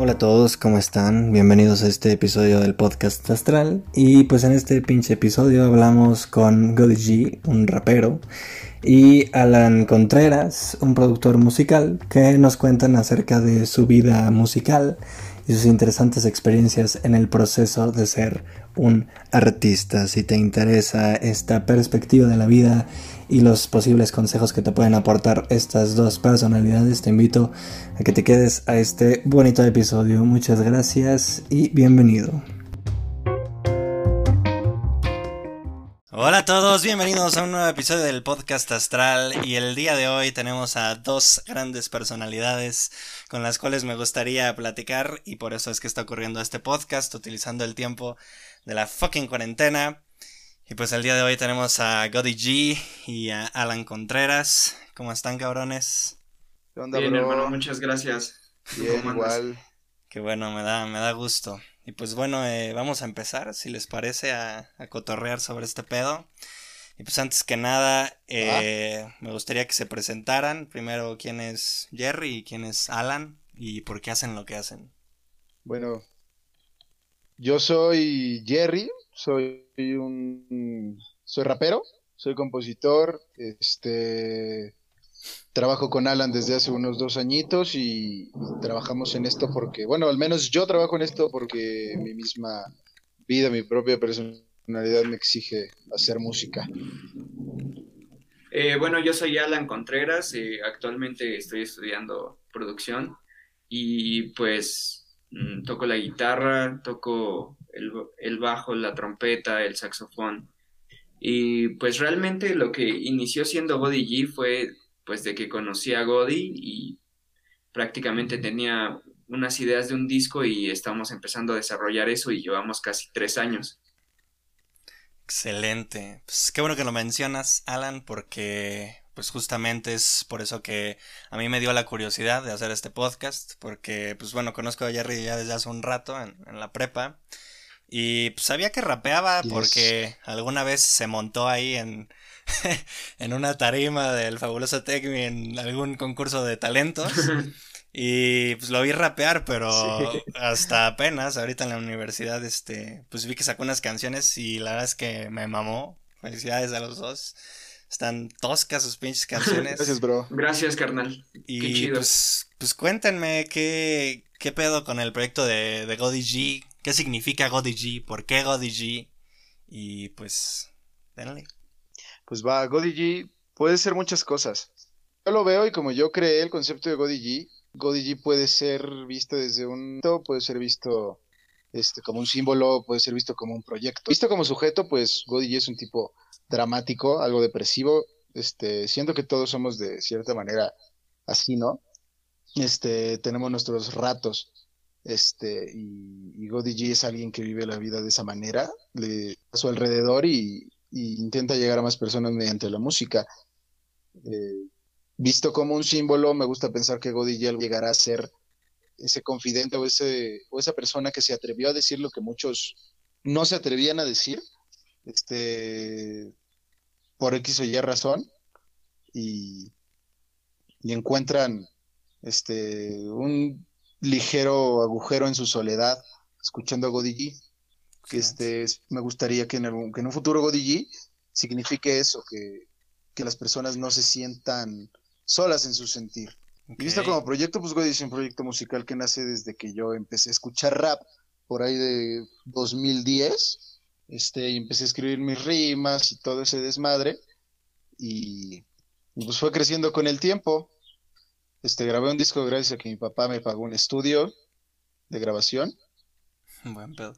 Hola a todos, ¿cómo están? Bienvenidos a este episodio del podcast Astral. Y pues en este pinche episodio hablamos con Goody G, un rapero, y Alan Contreras, un productor musical, que nos cuentan acerca de su vida musical y sus interesantes experiencias en el proceso de ser un artista. Si te interesa esta perspectiva de la vida y los posibles consejos que te pueden aportar estas dos personalidades, te invito a que te quedes a este bonito episodio. Muchas gracias y bienvenido. Hola a todos, bienvenidos a un nuevo episodio del podcast Astral y el día de hoy tenemos a dos grandes personalidades con las cuales me gustaría platicar y por eso es que está ocurriendo este podcast utilizando el tiempo de la fucking cuarentena. Y pues el día de hoy tenemos a Godi G y a Alan Contreras. ¿Cómo están cabrones? Bien, hermano, muchas gracias. Bien, igual. Qué bueno, me da, me da gusto. Y pues bueno, eh, vamos a empezar, si les parece, a, cotorrear sobre este pedo. Y pues antes que nada, eh, me gustaría que se presentaran. Primero, quién es Jerry y quién es Alan y por qué hacen lo que hacen. Bueno, yo soy Jerry, soy un soy rapero, soy compositor, este trabajo con Alan desde hace unos dos añitos y trabajamos en esto porque, bueno, al menos yo trabajo en esto porque mi misma vida, mi propia personalidad me exige hacer música. Eh, bueno, yo soy Alan Contreras, eh, actualmente estoy estudiando producción y pues mm, toco la guitarra, toco el, bajo, la trompeta, el saxofón. Y pues realmente lo que inició siendo Body G fue pues de que conocí a Godi y prácticamente tenía unas ideas de un disco y estamos empezando a desarrollar eso y llevamos casi tres años. Excelente. Pues qué bueno que lo mencionas, Alan, porque pues justamente es por eso que a mí me dio la curiosidad de hacer este podcast, porque pues bueno, conozco a Jerry ya desde hace un rato en, la prepa y pues sabía que rapeaba porque alguna vez se montó ahí en, en una tarima del fabuloso Tecmi en algún concurso de talentos. Y pues lo vi rapear, pero hasta apenas, ahorita en la universidad, este, pues vi que sacó unas canciones y la verdad es que me mamó. Felicidades a los dos. Están toscas sus pinches canciones. Gracias, bro. Gracias, carnal. Y pues, pues cuéntenme qué, qué pedo con el proyecto de, de G. ¿Qué significa G? ¿Por qué G? Y pues, denle pues va, G puede ser muchas cosas. Yo lo veo y como yo creé el concepto de G, G puede ser visto desde un... puede ser visto este, como un símbolo, puede ser visto como un proyecto. Visto como sujeto, pues G es un tipo dramático, algo depresivo. Este, siento que todos somos de cierta manera así, ¿no? Este, tenemos nuestros ratos. Este, y, y G es alguien que vive la vida de esa manera, le, a su alrededor y, intenta llegar a más personas mediante la música. Eh, visto como un símbolo, me gusta pensar que Godillel llegará a ser ese confidente o, ese, o esa persona que se atrevió a decir lo que muchos no se atrevían a decir, este, por X o Y razón, y, y encuentran este, un ligero agujero en su soledad escuchando a Godillí que este, me gustaría que en, que en un futuro Godigi signifique eso, que, las personas no se sientan solas en su sentir. Y visto como proyecto, pues es un proyecto musical que nace desde que yo empecé a escuchar rap por ahí de 2010, este, y empecé a escribir mis rimas y todo ese desmadre, y, pues fue creciendo con el tiempo. Este, grabé un disco gracias a que mi papá me pagó un estudio de grabación. Buen pedo.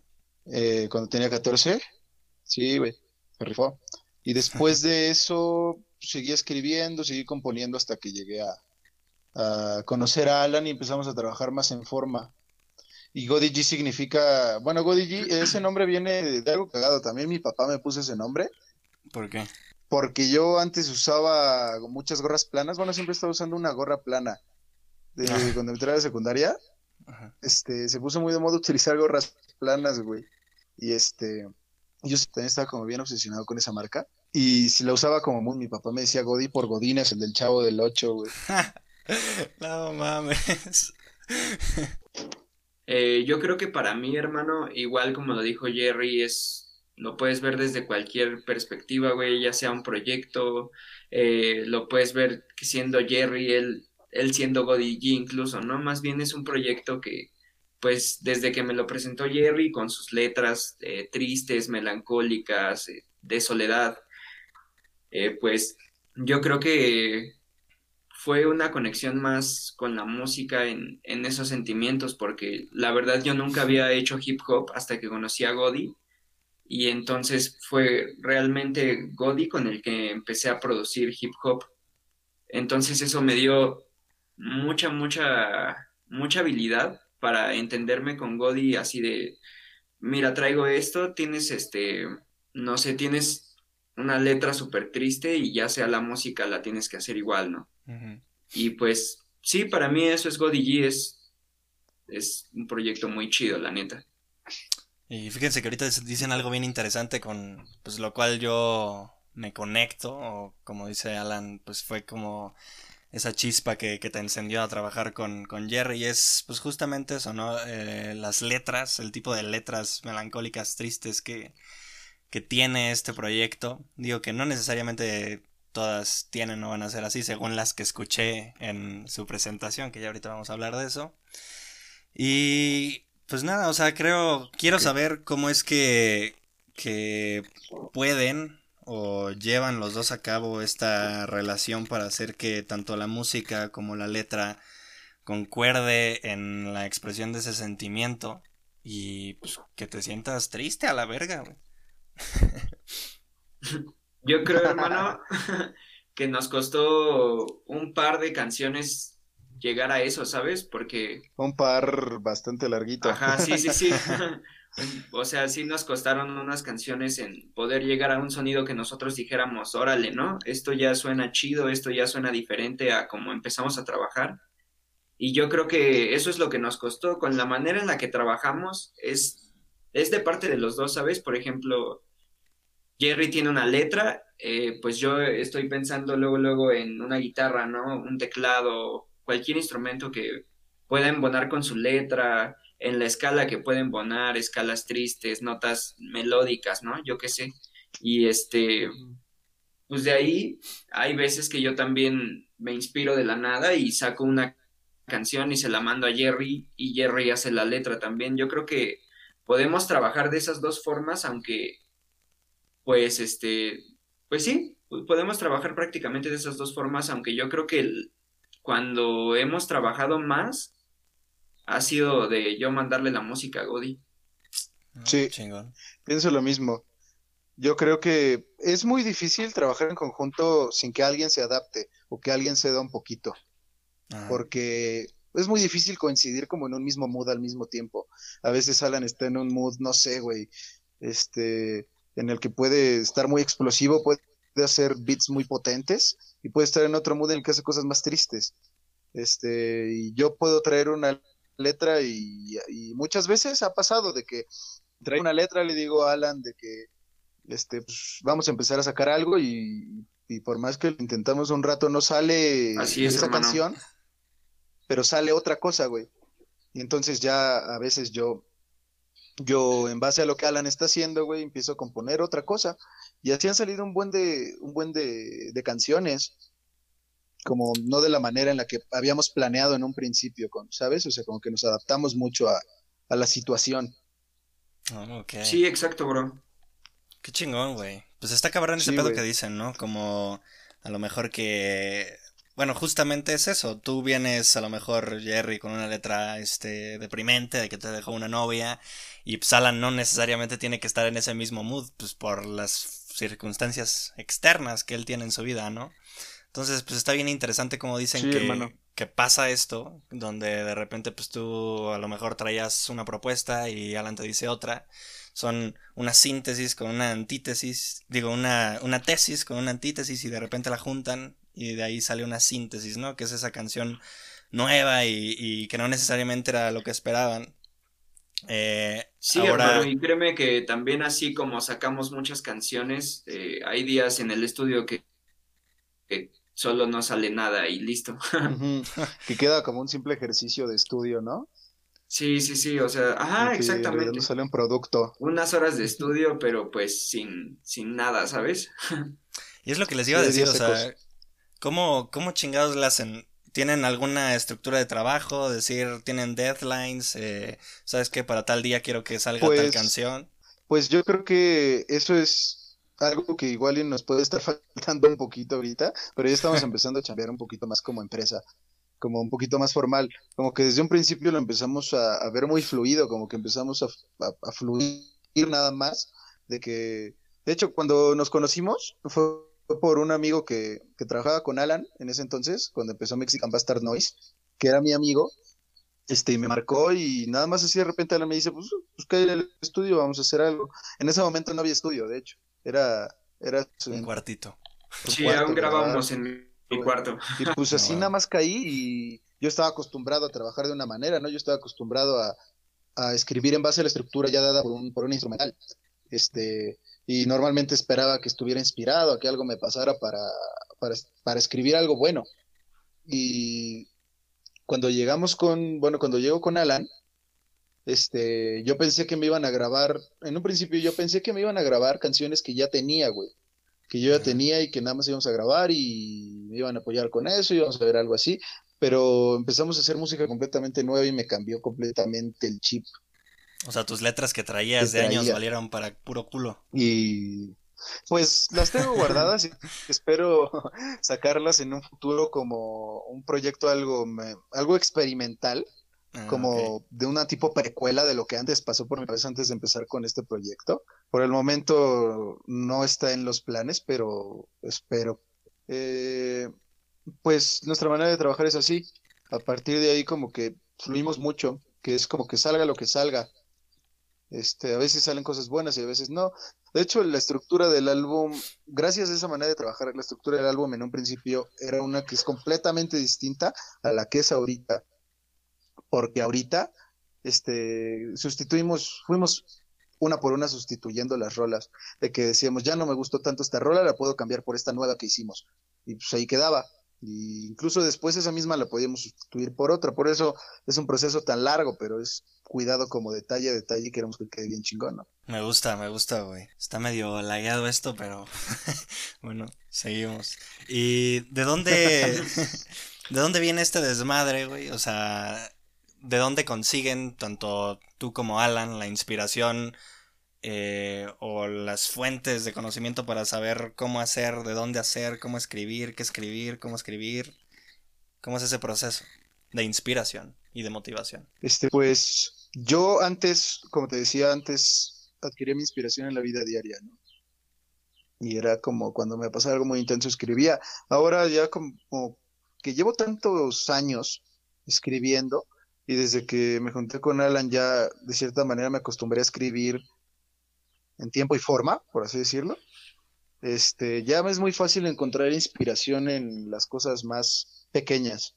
Eh, cuando tenía 14. Sí, güey, me rifó. Y después de eso seguí escribiendo, seguí componiendo hasta que llegué a, conocer a Alan y empezamos a trabajar más en forma. Y Godigi significa, bueno, Godigi, ese nombre viene de algo cagado. También mi papá me puso ese nombre. ¿Por qué? Porque yo antes usaba muchas gorras planas. Bueno, siempre estaba usando una gorra plana. De, Cuando entré a la secundaria, este, se puso muy de moda utilizar gorras planas, güey. Y este, yo también estaba como bien obsesionado con esa marca. Y si la usaba como muy, mi papá me decía Godi por Godines, el del chavo del 8, güey. no mames. Eh, yo creo que para mí, hermano, igual como lo dijo Jerry, es, lo puedes ver desde cualquier perspectiva, güey, ya sea un proyecto, eh, lo puedes ver siendo Jerry, él, él siendo Goddy G incluso, ¿no? Más bien es un proyecto que, pues, desde que me lo presentó Jerry con sus letras eh, tristes, melancólicas, de soledad, pues yo creo que fue una conexión más con la música en, en, esos sentimientos, porque la verdad yo nunca había hecho hip hop hasta que conocí a Godi, y entonces fue realmente Godi con el que empecé a producir hip hop. Entonces eso me dio mucha, mucha, mucha habilidad para entenderme con Godi así de, mira, traigo esto, tienes este, no sé, tienes una letra súper triste y ya sea la música la tienes que hacer igual, ¿no? Y pues sí, para mí eso es Godigi, es, es un proyecto muy chido, la neta. Y fíjense que ahorita dicen algo bien interesante con pues lo cual yo me conecto, o como dice Alan, pues fue como esa chispa que, te encendió a trabajar con, con Jerry y es pues justamente eso, ¿no? Eh, las letras, el tipo de letras melancólicas, tristes que, que tiene este proyecto. Digo que no necesariamente todas tienen o van a ser así, según las que escuché en su presentación, que ya ahorita vamos a hablar de eso. Y pues nada, o sea, creo, quiero saber cómo es que, que pueden o llevan los dos a cabo esta relación para hacer que tanto la música como la letra concuerde en la expresión de ese sentimiento y pues que te sientas triste a la verga, güey. Yo creo, hermano, que nos costó un par de canciones llegar a eso, ¿sabes? Porque... Un par bastante larguito. Ajá, sí, sí, sí. o sea, sí nos costaron unas canciones en poder llegar a un sonido que nosotros dijéramos, órale, ¿no? Esto ya suena chido, esto ya suena diferente a como empezamos a trabajar. Y yo creo que eso es lo que nos costó. Con la manera en la que trabajamos es, es de parte de los dos, ¿sabes? Por ejemplo, Jerry tiene una letra, eh, pues yo estoy pensando luego, luego en una guitarra, ¿no? Un teclado, cualquier instrumento que pueda embonar con su letra, en la escala que pueda embonar, escalas tristes, notas melódicas, ¿no? Yo qué sé. Y este, pues de ahí hay veces que yo también me inspiro de la nada y saco una canción y se la mando a Jerry y Jerry hace la letra también. Yo creo que podemos trabajar de esas dos formas, aunque pues este, pues sí, podemos trabajar prácticamente de esas dos formas, aunque yo creo que cuando hemos trabajado más ha sido de yo mandarle la música a Godi. Ah, sí, pienso lo mismo. Yo creo que es muy difícil trabajar en conjunto sin que alguien se adapte o que alguien se da un poquito. Porque es muy difícil coincidir como en un mismo mood al mismo tiempo. A veces Alan está en un mood, no sé, güey, este, en el que puede estar muy explosivo, puede hacer beats muy potentes y puede estar en otro mood en el que hace cosas más tristes. Este, y yo puedo traer una letra y, muchas veces ha pasado de que traigo una letra, le digo a Alan de que este, pues, vamos a empezar a sacar algo y, por más que lo intentamos un rato no sale esa canción, pero sale otra cosa, güey. Y entonces ya a veces yo yo en base a lo que Alan está haciendo, güey, empiezo a componer otra cosa. Y así han salido un buen de, un buen de, canciones, como no de la manera en la que habíamos planeado en un principio, con, ¿sabes? O sea, como que nos adaptamos mucho a, la situación. Oh, sí, exacto, bro. Qué chingón, güey. Pues está cabrón ese pedo que dicen, ¿no? Como a lo mejor que bueno, justamente es eso. Tú vienes a lo mejor, Jerry, con una letra este, deprimente de que te dejó una novia. Y pues Alan no necesariamente tiene que estar en ese mismo mood, pues por las circunstancias externas que él tiene en su vida, ¿no? Entonces, pues está bien interesante como dicen que, que pasa esto, donde de repente pues tú a lo mejor traías una propuesta y Alan te dice otra. Son una síntesis con una antítesis, digo, una, una tesis con una antítesis y de repente la juntan y de ahí sale una síntesis, ¿no? Que es esa canción nueva y, que no necesariamente era lo que esperaban. Eh, sí, ahora... y créeme que también así como sacamos muchas canciones, eh, hay días en el estudio que, que, solo no sale nada y listo. que queda como un simple ejercicio de estudio, ¿no? Sí, sí, sí, o sea, ajá, exactamente. No sale un producto. Unas horas de estudio, pero pues sin, sin nada, ¿sabes? y es lo que les iba a decir, o sea, ¿cómo, ¿cómo chingados le hacen? ¿Tienen alguna estructura de trabajo? Decir, ¿tienen deadlines? Eh, ¿Sabes qué? Para tal día quiero que salga tal pues, canción. Pues yo creo que eso es algo que igual nos puede estar faltando un poquito ahorita, pero ya estamos empezando a chambear un poquito más como empresa como un poquito más formal, como que desde un principio lo empezamos a, ver muy fluido, como que empezamos a, fluir nada más, de que, de hecho, cuando nos conocimos fue por un amigo que, que trabajaba con Alan en ese entonces, cuando empezó Mexican Bastard Noise, que era mi amigo, este, y me marcó y nada más así de repente Alan me dice, pues, pues que el estudio, vamos a hacer algo. En ese momento no había estudio, de hecho, era... era un cuartito. sí, aún grabábamos en mi cuarto. Y pues así nada más caí y yo estaba acostumbrado a trabajar de una manera, ¿no? Yo estaba acostumbrado a, escribir en base a la estructura ya dada por un, por un instrumental. Este, y normalmente esperaba que estuviera inspirado, a que algo me pasara para, para, para escribir algo bueno. Y cuando llegamos con, bueno, cuando llego con Alan, este, yo pensé que me iban a grabar, en un principio yo pensé que me iban a grabar canciones que ya tenía, güey que yo ya tenía y que nada más íbamos a grabar y me iban a apoyar con eso, íbamos a ver algo así, pero empezamos a hacer música completamente nueva y me cambió completamente el chip. O sea, tus letras que traías de años valieron para puro culo. Y pues las tengo guardadas y espero sacarlas en un futuro como un proyecto algo, algo experimental Ah, como de una tipo precuela de lo que antes pasó por mi cabeza antes de empezar con este proyecto. Por el momento no está en los planes, pero espero. Eh, pues nuestra manera de trabajar es así. A partir de ahí como que fluimos mucho, que es como que salga lo que salga. Este, a veces salen cosas buenas y a veces no. De hecho, la estructura del álbum, gracias a esa manera de trabajar, la estructura del álbum en un principio era una que es completamente distinta a la que es ahorita porque ahorita este, sustituimos, fuimos una por una sustituyendo las rolas, de que decíamos, ya no me gustó tanto esta rola, la puedo cambiar por esta nueva que hicimos. Y pues ahí quedaba. Y incluso después esa misma la podíamos sustituir por otra. Por eso es un proceso tan largo, pero es cuidado como detalle a detalle y queremos que quede bien chingón, ¿no? Me gusta, me gusta, güey. Está medio lagueado esto, pero bueno, seguimos. ¿Y de dónde, de dónde viene este desmadre, güey? O sea, de dónde consiguen tanto tú como Alan la inspiración eh, o las fuentes de conocimiento para saber cómo hacer, de dónde hacer, cómo escribir, qué escribir, cómo escribir. ¿Cómo es ese proceso de inspiración y de motivación? Este, pues yo antes, como te decía antes, adquirí mi inspiración en la vida diaria, ¿no? Y era como cuando me pasaba algo muy intenso escribía. Ahora ya como que llevo tantos años escribiendo, y desde que me junté con Alan ya de cierta manera me acostumbré a escribir en tiempo y forma, por así decirlo. Este, ya me es muy fácil encontrar inspiración en las cosas más pequeñas.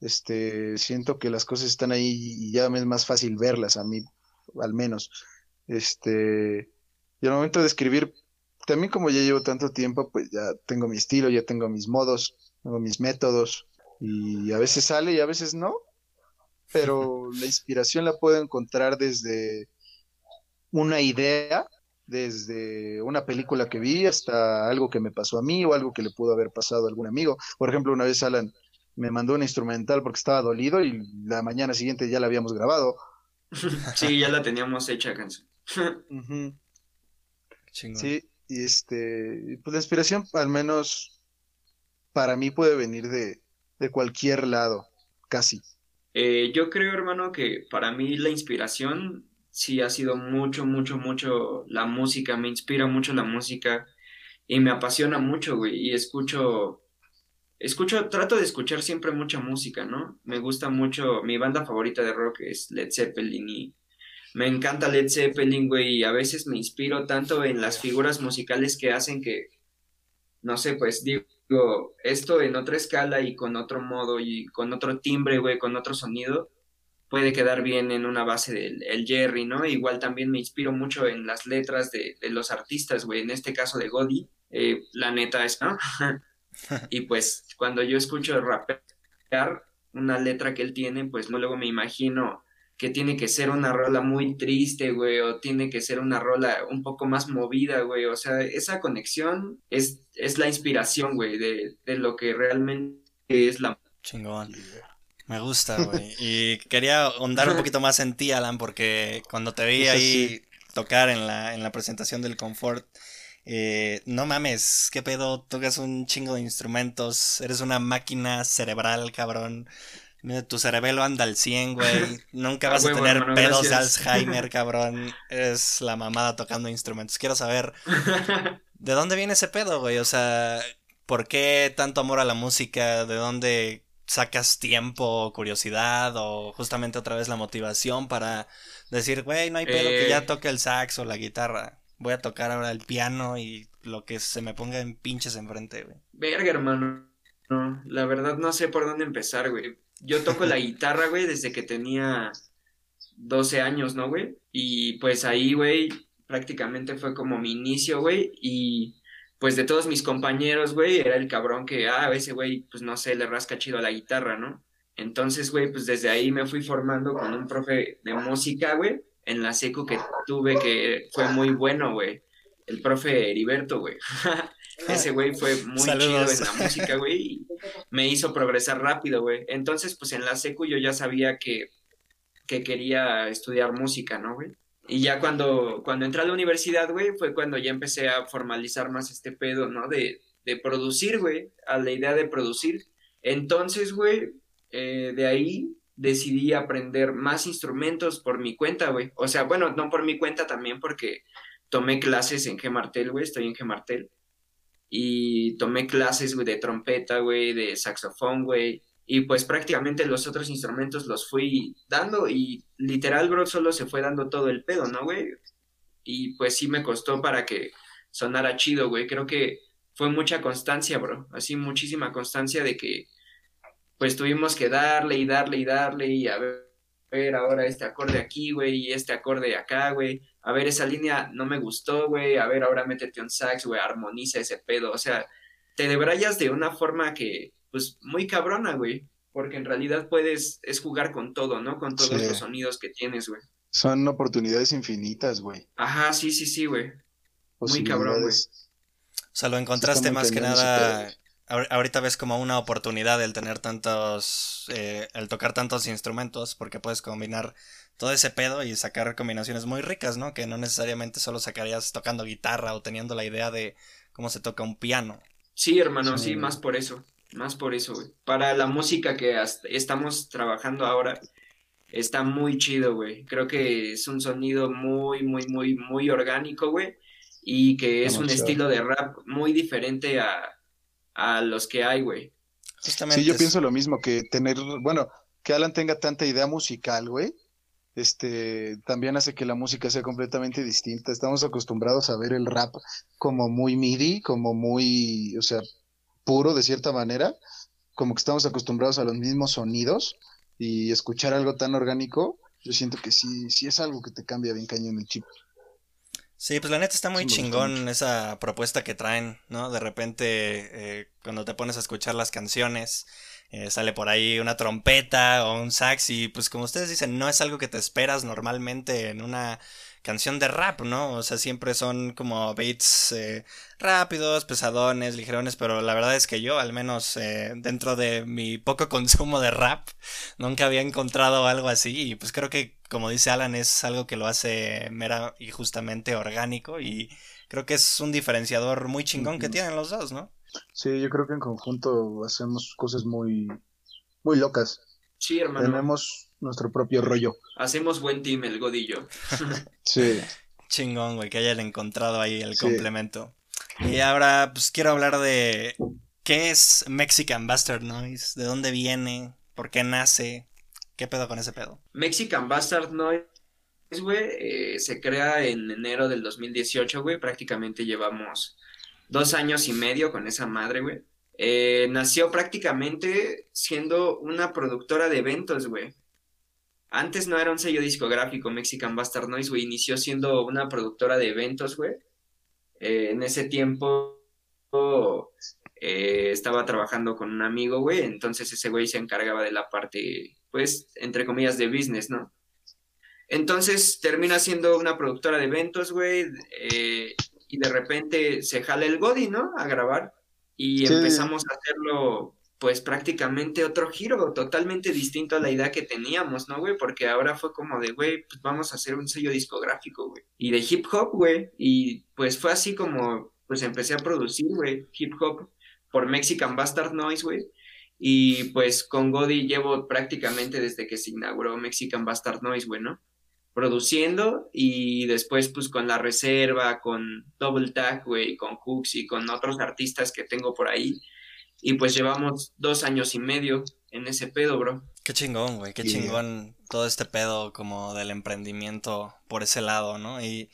Este, siento que las cosas están ahí y ya me es más fácil verlas a mí, al menos. Este, y al momento de escribir, también como ya llevo tanto tiempo, pues ya tengo mi estilo, ya tengo mis modos, tengo mis métodos y a veces sale y a veces no pero la inspiración la puedo encontrar desde una idea, desde una película que vi hasta algo que me pasó a mí o algo que le pudo haber pasado a algún amigo. Por ejemplo, una vez Alan me mandó una instrumental porque estaba dolido y la mañana siguiente ya la habíamos grabado. Sí, ya la teníamos hecha canción. Sí, y este, pues la inspiración al menos para mí puede venir de, de cualquier lado, casi. Eh, yo creo, hermano, que para mí la inspiración sí ha sido mucho, mucho, mucho la música, me inspira mucho la música y me apasiona mucho, güey, y escucho, escucho, trato de escuchar siempre mucha música, ¿no? Me gusta mucho, mi banda favorita de rock es Led Zeppelin y me encanta Led Zeppelin, güey, y a veces me inspiro tanto en las figuras musicales que hacen que, no sé, pues digo, esto en otra escala y con otro modo y con otro timbre, güey, con otro sonido, puede quedar bien en una base del el Jerry, ¿no? Igual también me inspiro mucho en las letras de, los artistas, güey, en este caso de Godi, eh, la neta es, ¿no? y pues cuando yo escucho rapear, una letra que él tiene, pues luego me imagino que tiene que ser una rola muy triste, güey, o tiene que ser una rola un poco más movida, güey. O sea, esa conexión es, es la inspiración, güey, de, de lo que realmente es la... Chingón. Me gusta, güey. Y quería ahondar un poquito más en ti, Alan, porque cuando te vi ahí tocar en la, en la presentación del Confort, eh, no mames, qué pedo, tocas un chingo de instrumentos, eres una máquina cerebral, cabrón. Tu cerebelo anda al 100, güey. Nunca vas a tener pedos de Alzheimer, cabrón. Es la mamada tocando instrumentos. Quiero saber de dónde viene ese pedo, güey. O sea, ¿por qué tanto amor a la música? ¿De dónde sacas tiempo, curiosidad o justamente otra vez la motivación para decir, güey, no hay pedo que ya eh. toque el sax o la guitarra? Voy a tocar ahora el piano y lo que se me ponga en pinches enfrente, güey. Verga, hermano. No, la verdad no sé por dónde empezar, güey. Yo toco la guitarra, güey, desde que tenía 12 años, ¿no, güey? Y pues ahí, güey, prácticamente fue como mi inicio, güey. Y pues de todos mis compañeros, güey, era el cabrón que, ah, ese güey, pues no sé, le rasca chido a la guitarra, ¿no? Entonces, güey, pues desde ahí me fui formando con un profe de música, güey, en la secu que tuve que fue muy bueno, güey. El profe Heriberto, güey. Ese güey fue muy chido en la música, güey, y me hizo progresar rápido, güey. Entonces, pues en la secu yo ya sabía que, que quería estudiar música, ¿no, güey? Y ya cuando, cuando entré a la universidad, güey, fue cuando ya empecé a formalizar más este pedo, ¿no? De, de producir, güey, a la idea de producir. Entonces, güey, eh, de ahí decidí aprender más instrumentos por mi cuenta, güey. O sea, bueno, no por mi cuenta también porque tomé clases en Martel, güey, estoy en G Martel y tomé clases, güey, de trompeta, güey, de saxofón, güey, y pues prácticamente los otros instrumentos los fui dando y literal, bro, solo se fue dando todo el pedo, ¿no, güey? Y pues sí me costó para que sonara chido, güey, creo que fue mucha constancia, bro, así muchísima constancia de que pues tuvimos que darle y darle y darle y a ver, a ver ahora este acorde aquí, güey, y este acorde acá, güey, a ver, esa línea no me gustó, güey, a ver, ahora métete un sax, güey, armoniza ese pedo, o sea, te debrayas de una forma que, pues, muy cabrona, güey, porque en realidad puedes, es jugar con todo, ¿no? Con todos los sonidos que tienes, güey. Son oportunidades infinitas, güey. Ajá, sí, sí, sí, güey. Muy cabrón, güey. O sea, lo encontraste más que nada ahorita ves como una oportunidad el tener tantos, eh, el tocar tantos instrumentos, porque puedes combinar todo ese pedo y sacar combinaciones muy ricas, ¿no? Que no necesariamente solo sacarías tocando guitarra o teniendo la idea de cómo se toca un piano. Sí, hermano, sí, más por eso, más por eso, güey. Para la música que estamos trabajando ahora, está muy chido, güey. Creo que es un sonido muy, muy, muy, muy orgánico, güey. Y que es un estilo de rap muy diferente a, a los que hay, güey. Sí, yo pienso lo mismo, que tener, bueno, que Alan tenga tanta idea musical, güey, este, también hace que la música sea completamente distinta. Estamos acostumbrados a ver el rap como muy MIDI, como muy, o sea, puro de cierta manera, como que estamos acostumbrados a los mismos sonidos y escuchar algo tan orgánico, yo siento que sí, sí es algo que te cambia bien cañón el chip. Sí, pues la neta está muy chingón esa propuesta que traen, ¿no? De repente, eh, cuando te pones a escuchar las canciones, eh, sale por ahí una trompeta o un sax y pues como ustedes dicen, no es algo que te esperas normalmente en una canción de rap, ¿no? O sea, siempre son como beats eh, rápidos, pesadones, ligerones, pero la verdad es que yo, al menos eh, dentro de mi poco consumo de rap, nunca había encontrado algo así y pues creo que, como dice Alan, es algo que lo hace mera y justamente orgánico y creo que es un diferenciador muy chingón que tienen los dos, ¿no? Sí, yo creo que en conjunto hacemos cosas muy, muy locas. Sí, hermano. Tenemos nuestro propio rollo. Hacemos buen team el godillo. sí. Chingón, güey, que hayan encontrado ahí el complemento. Y ahora, pues quiero hablar de qué es Mexican Bastard Noise, de dónde viene, por qué nace, qué pedo con ese pedo. Mexican Bastard Noise, güey, eh, se crea en enero del 2018, güey, prácticamente llevamos dos años y medio con esa madre, güey. Eh, nació prácticamente siendo una productora de eventos, güey. Antes no era un sello discográfico, Mexican Bastard Noise, güey. Inició siendo una productora de eventos, güey. Eh, en ese tiempo eh, estaba trabajando con un amigo, güey, entonces ese güey se encargaba de la parte, pues, entre comillas, de business, ¿no? Entonces termina siendo una productora de eventos, güey, eh, y de repente se jala el Godi, ¿no? A grabar. Y empezamos a hacerlo, pues prácticamente otro giro, totalmente distinto a la idea que teníamos, ¿no, güey? Porque ahora fue como de, güey, pues vamos a hacer un sello discográfico, güey. Y de hip hop, güey. Y pues fue así como, pues empecé a producir, güey, hip hop por Mexican Bastard Noise, güey. Y pues con Godi llevo prácticamente desde que se inauguró Mexican Bastard Noise, güey, ¿no? produciendo y después pues con la reserva, con Double Tag, güey, con Cooks y con otros artistas que tengo por ahí. Y pues llevamos dos años y medio en ese pedo, bro. Qué chingón, güey, qué chingón todo este pedo como del emprendimiento por ese lado, ¿no? Y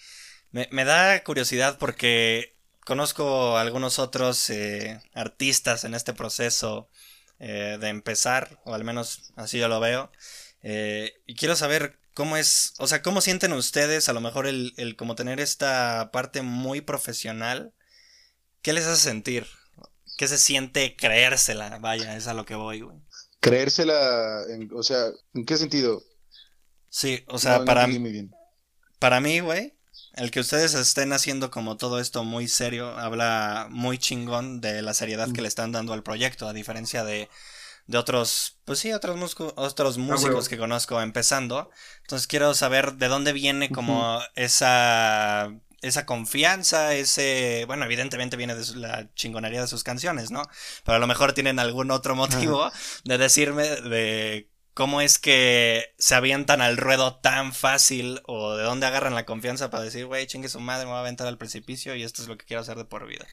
me, me da curiosidad porque conozco algunos otros eh, artistas en este proceso eh, de empezar, o al menos así yo lo veo. Eh, y quiero saber ¿Cómo es, o sea, cómo sienten ustedes a lo mejor el, el como tener esta parte muy profesional? ¿Qué les hace sentir? ¿Qué se siente creérsela? Vaya, es a lo que voy, güey. Creérsela, o sea, ¿en qué sentido? Sí, o sea, para, mí, para mí, güey, el que ustedes estén haciendo como todo esto muy serio, habla muy chingón de la seriedad que le están dando al proyecto, a diferencia de de otros, pues sí, otros, otros ah, músicos que conozco empezando. Entonces quiero saber de dónde viene como esa esa confianza, ese, bueno, evidentemente viene de la chingonería de sus canciones, ¿no? Pero a lo mejor tienen algún otro motivo de decirme de cómo es que se avientan al ruedo tan fácil o de dónde agarran la confianza para decir, güey, chingue su madre, me voy a aventar al precipicio y esto es lo que quiero hacer de por vida.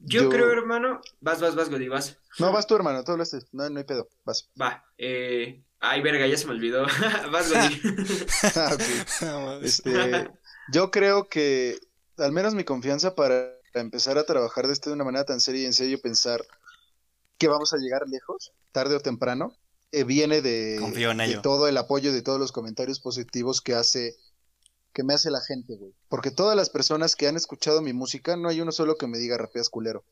Yo, creo, hermano. Vas, vas, vas, Godi, vas. No, vas tú, hermano, tú hablaste. No, no hay pedo, vas. Va. Eh... Ay, verga, ya se me olvidó. vas, Godi. ah, este, yo creo que, al menos mi confianza para empezar a trabajar de esto de una manera tan seria y en serio, pensar que vamos a llegar lejos, tarde o temprano, eh, viene de, de todo el apoyo, de todos los comentarios positivos que hace que me hace la gente, güey. Porque todas las personas que han escuchado mi música, no hay uno solo que me diga rapeas culero.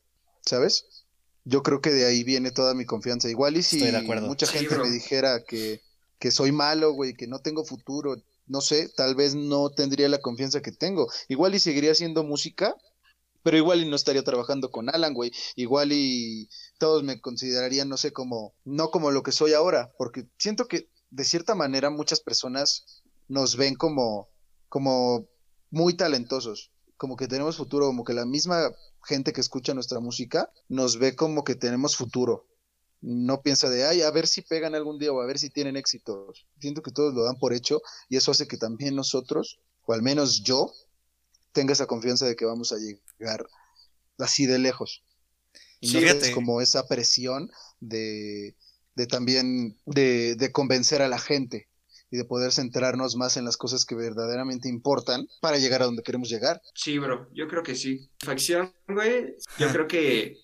¿Sabes? Yo creo que de ahí viene toda mi confianza. Igual y si mucha gente me dijera que, que soy malo, güey, que no tengo futuro, no sé, tal vez no tendría la confianza que tengo. Igual y seguiría haciendo música, pero igual y no estaría trabajando con Alan, güey. Igual y todos me considerarían, no sé, como, no como lo que soy ahora, porque siento que de cierta manera muchas personas nos ven como como muy talentosos, como que tenemos futuro, como que la misma gente que escucha nuestra música nos ve como que tenemos futuro. No piensa de, ay, a ver si pegan algún día o a ver si tienen éxito. Siento que todos lo dan por hecho y eso hace que también nosotros, o al menos yo, tenga esa confianza de que vamos a llegar así de lejos. Y no es como esa presión de, de también de, de convencer a la gente y de poder centrarnos más en las cosas que verdaderamente importan para llegar a donde queremos llegar. Sí, bro, yo creo que sí. Satisfacción, güey, yo creo que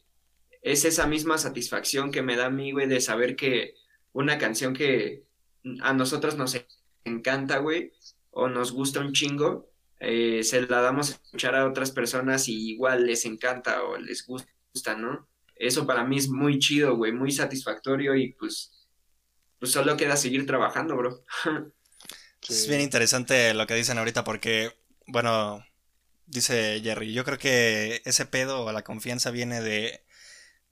es esa misma satisfacción que me da a mí, güey, de saber que una canción que a nosotros nos encanta, güey, o nos gusta un chingo, eh, se la damos a escuchar a otras personas y igual les encanta o les gusta, ¿no? Eso para mí es muy chido, güey, muy satisfactorio y pues pues solo queda seguir trabajando, bro. Es bien interesante lo que dicen ahorita porque, bueno, dice Jerry, yo creo que ese pedo o la confianza viene de,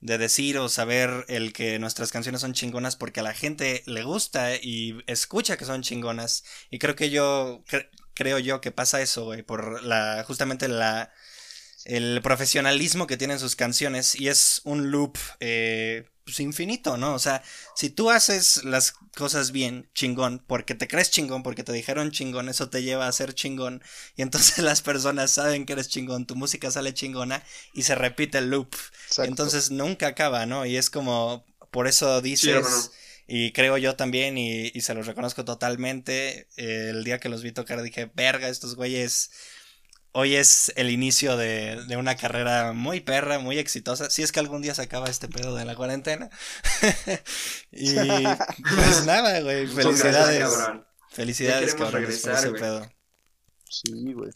de decir o saber el que nuestras canciones son chingonas porque a la gente le gusta y escucha que son chingonas. Y creo que yo, creo yo que pasa eso, güey, por la, justamente la, el profesionalismo que tienen sus canciones y es un loop eh, pues infinito, ¿no? O sea, si tú haces las cosas bien, chingón, porque te crees chingón, porque te dijeron chingón, eso te lleva a ser chingón y entonces las personas saben que eres chingón, tu música sale chingona y se repite el loop. Entonces nunca acaba, ¿no? Y es como, por eso dices... y creo yo también, y, y se los reconozco totalmente, el día que los vi tocar dije, verga, estos güeyes hoy es el inicio de, de, una carrera muy perra, muy exitosa. Si es que algún día se acaba este pedo de la cuarentena. y pues nada, güey. Felicidades. Felicidades, cabrón, por ese pedo. Sí, güey.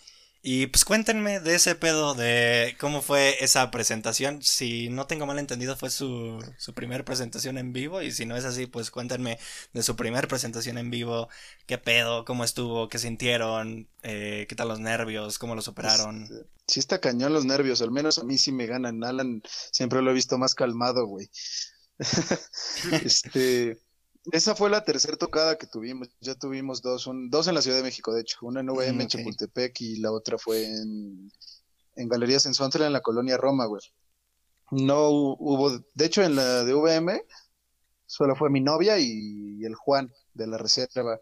Y pues cuéntenme de ese pedo, de cómo fue esa presentación. Si no tengo mal entendido, fue su, su primer presentación en vivo. Y si no es así, pues cuéntenme de su primer presentación en vivo. ¿Qué pedo? ¿Cómo estuvo? ¿Qué sintieron? Eh, ¿Qué tal los nervios? ¿Cómo lo superaron? Este, sí está cañón los nervios, al menos a mí sí me ganan. Alan siempre lo he visto más calmado, güey. este, esa fue la tercera tocada que tuvimos. Ya tuvimos dos, dos en la Ciudad de México, de hecho. Una en VM en Chapultepec y la otra fue en, en Galerías en en la colonia Roma, güey. No hubo, de hecho en la de VM solo fue mi novia y, el Juan de la reserva.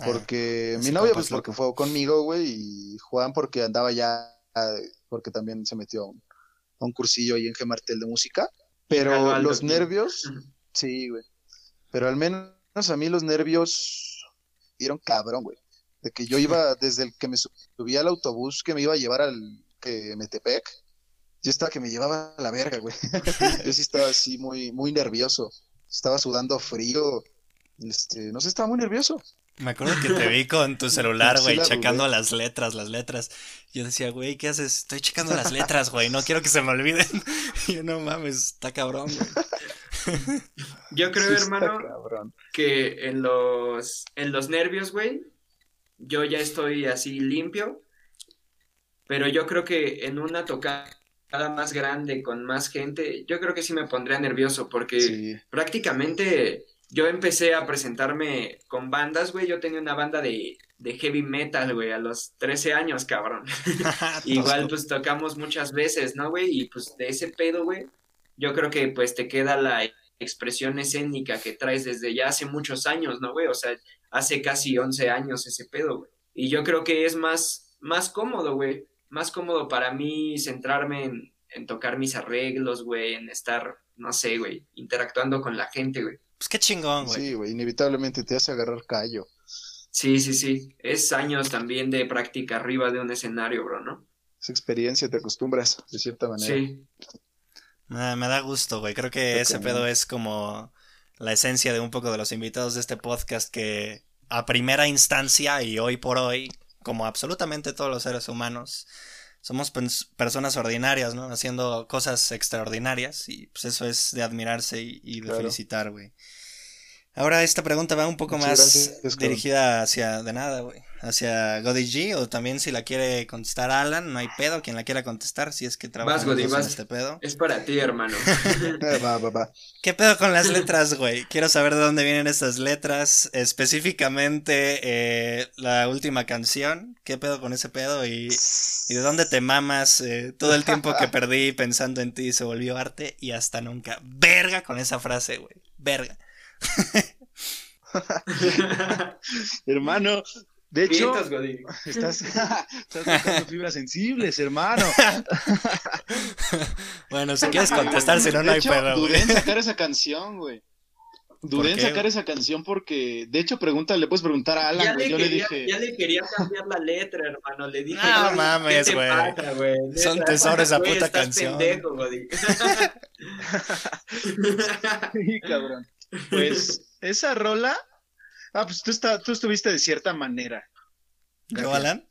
Ah, porque mi novia, pues porque fue conmigo, güey, y Juan porque andaba ya, porque también se metió a un, cursillo ahí en Gemartel de música. Pero los nervios, sí, güey pero al menos a mí los nervios dieron cabrón, güey. De que yo iba, desde el que me subía al autobús que me iba a llevar al que Metepec, yo estaba que me llevaba a la verga, güey. yo sí estaba así muy, muy nervioso. Estaba sudando frío. Este, no sé, estaba muy nervioso. Me acuerdo que te vi con tu celular, güey, checando las letras, las letras. Yo decía, güey, ¿qué haces? Estoy checando las letras, güey, no quiero que se me olviden. Y yo, no mames, está cabrón, güey. Yo creo, hermano, que en los, en los nervios, güey, yo ya estoy así limpio, pero yo creo que en una tocada más grande, con más gente, yo creo que sí me pondría nervioso, porque prácticamente yo empecé a presentarme con bandas, güey, yo tenía una banda de, de heavy metal, güey, a los 13 años, cabrón. Igual, pues tocamos muchas veces, ¿no, güey? Y pues de ese pedo, güey, yo creo que pues te queda la expresión escénica que traes desde ya hace muchos años, ¿no, güey? O sea, hace casi 11 años ese pedo, güey. Y yo creo que es más, más cómodo, güey. Más cómodo para mí centrarme en, en tocar mis arreglos, güey, en estar, no sé, güey, interactuando con la gente, güey. Pues qué chingón, güey. Sí, güey, inevitablemente te hace agarrar callo. Sí, sí, sí. Es años también de práctica arriba de un escenario, bro, ¿no? Es experiencia, te acostumbras, de cierta manera. Sí. Me, da gusto, güey. Creo que ese pedo es como la esencia de un poco de los invitados de este podcast que a primera instancia y hoy por hoy, como absolutamente todos los seres humanos, somos personas ordinarias, ¿no? Haciendo cosas extraordinarias y pues eso es de admirarse y, de felicitar, güey. Ahora esta pregunta va un poco más dirigida hacia de nada, güey. Hacia Godi G o también si la quiere contestar Alan, no hay pedo quien la quiera contestar si es que trabaja en este pedo. Es para ti, hermano. va, va, va. ¿Qué pedo con las letras, güey? Quiero saber de dónde vienen estas letras, específicamente eh, la última canción. ¿Qué pedo con ese pedo y, y de dónde te mamas eh, todo el tiempo que perdí pensando en ti se volvió arte y hasta nunca. Verga con esa frase, güey. Verga. hermano, de hecho, estás, estás fibras sensibles, hermano. bueno, si quieres contestar, si no, no hay pedo. Dudé en sacar esa canción, güey. Dudé en sacar esa canción porque, de hecho, pregunta, le puedes preguntar a Alan, ya Yo le dije. Ya le quería cambiar la letra, hermano. Le dije, no mames, güey. Son tesoros esa puta canción. Pendejo, sí, cabrón. Pues esa rola. Ah, pues tú, está, tú estuviste de cierta manera. ¿Yo, Alan?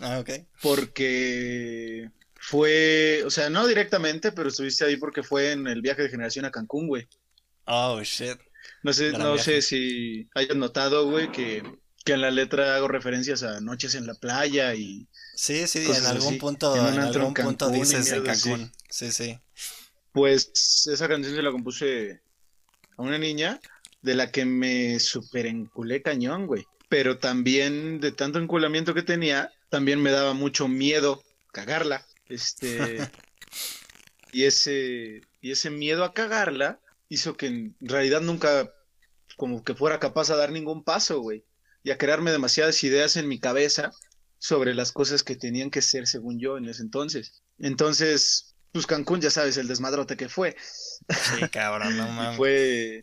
Ah, ok. Porque fue, o sea, no directamente, pero estuviste ahí porque fue en el viaje de generación a Cancún, güey. Oh, shit. No sé, no sé si hayas notado, güey, que, que en la letra hago referencias a noches en la playa y... Sí, sí, en algún punto, en, algún punto dices en Cancún. Sí, sí. Pues esa canción se la compuse a una niña de la que me super enculé cañón, güey. Pero también de tanto enculamiento que tenía, también me daba mucho miedo cagarla. Este. y ese. Y ese miedo a cagarla hizo que en realidad nunca como que fuera capaz de dar ningún paso, güey. Y a crearme demasiadas ideas en mi cabeza sobre las cosas que tenían que ser según yo en ese entonces. Entonces, pues Cancún, ya sabes, el desmadrote que fue. Sí, cabrón, no mames. fue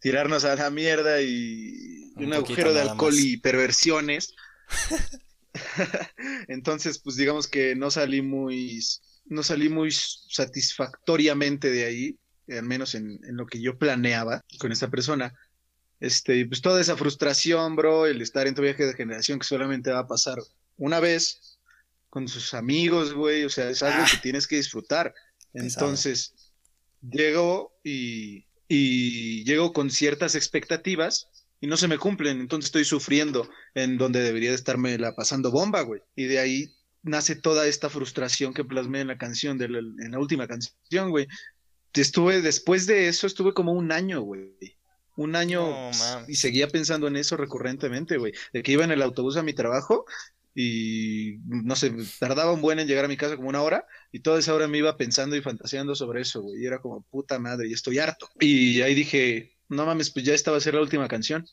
tirarnos a la mierda y un, agujero de alcohol y perversiones. Entonces, pues digamos que no salí muy, no salí muy satisfactoriamente de ahí, al menos en, en lo que yo planeaba con esta persona. Este, pues toda esa frustración, bro, el estar en tu viaje de generación que solamente va a pasar una vez, con sus amigos, güey, o sea, es algo Ah. que tienes que disfrutar. Entonces, llego y, y llego con ciertas expectativas y no se me cumplen, entonces estoy sufriendo en donde debería de estarme la pasando bomba, güey. Y de ahí nace toda esta frustración que plasmé en la canción, de la- en la última canción, güey. Estuve, después de eso, estuve como un año, güey. Un año y seguía pensando en eso recurrentemente, güey. De que iba en el autobús a mi trabajo y no sé, tardaba un buen en llegar a mi casa como una hora y toda esa hora me iba pensando y fantaseando sobre eso, güey. Y era como puta madre, y estoy harto. Y ahí dije, no mames, pues ya esta va a ser la última canción.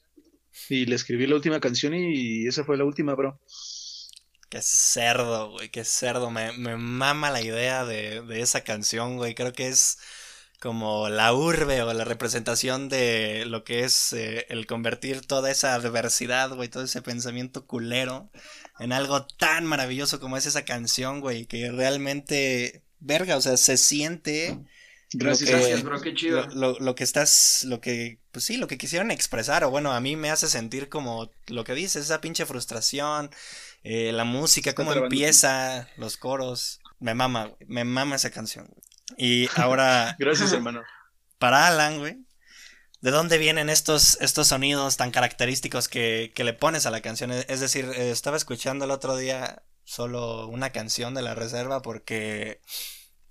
Y le escribí la última canción y esa fue la última, bro. Qué cerdo, güey, qué cerdo. Me, me mama la idea de, de esa canción, güey. Creo que es como la urbe o la representación de lo que es eh, el convertir toda esa adversidad, güey, todo ese pensamiento culero en algo tan maravilloso como es esa canción, güey, que realmente, verga, o sea, se siente Gracias. Que- Gracias, bro, qué chido. lo, lo, lo que estás, lo que, pues sí, lo que quisieron expresar, o bueno, a mí me hace sentir como lo que dices, esa pinche frustración, eh, la música, cómo empieza, los coros, me mama, güey, me mama esa canción, güey. Y ahora, Gracias, hermano. para Alan, güey, ¿de dónde vienen estos, estos sonidos tan característicos que, que le pones a la canción? Es decir, eh, estaba escuchando el otro día solo una canción de la reserva porque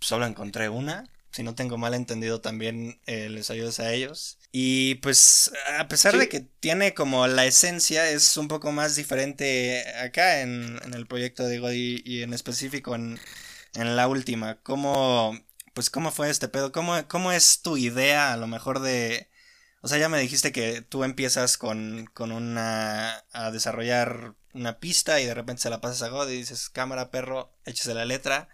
solo encontré una. Si no tengo mal entendido, también eh, les ayudas a ellos. Y pues, a pesar Sí. de que tiene como la esencia, es un poco más diferente acá en, en el proyecto de Godi y en específico en, en la última. ¿Cómo, pues, cómo fue este pedo? ¿Cómo, ¿Cómo es tu idea a lo mejor de... O sea, ya me dijiste que tú empiezas con, con una... a desarrollar una pista y de repente se la pasas a God y dices, cámara, perro, échese la letra.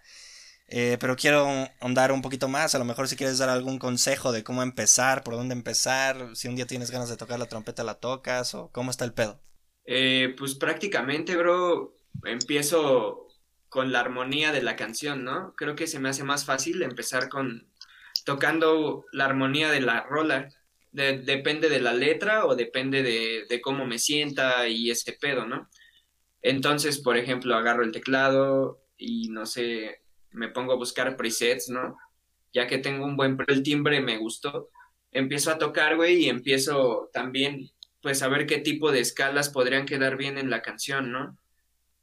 Eh, pero quiero ahondar un poquito más, a lo mejor si quieres dar algún consejo de cómo empezar, por dónde empezar, si un día tienes ganas de tocar la trompeta la tocas o cómo está el pedo. Eh, pues prácticamente, bro, empiezo con la armonía de la canción, ¿no? Creo que se me hace más fácil empezar con tocando la armonía de la rola. De- depende de la letra o depende de, de cómo me sienta y ese pedo, ¿no? Entonces, por ejemplo, agarro el teclado y no sé, me pongo a buscar presets, ¿no? Ya que tengo un buen el timbre me gustó. Empiezo a tocar, güey, y empiezo también pues a ver qué tipo de escalas podrían quedar bien en la canción, ¿no?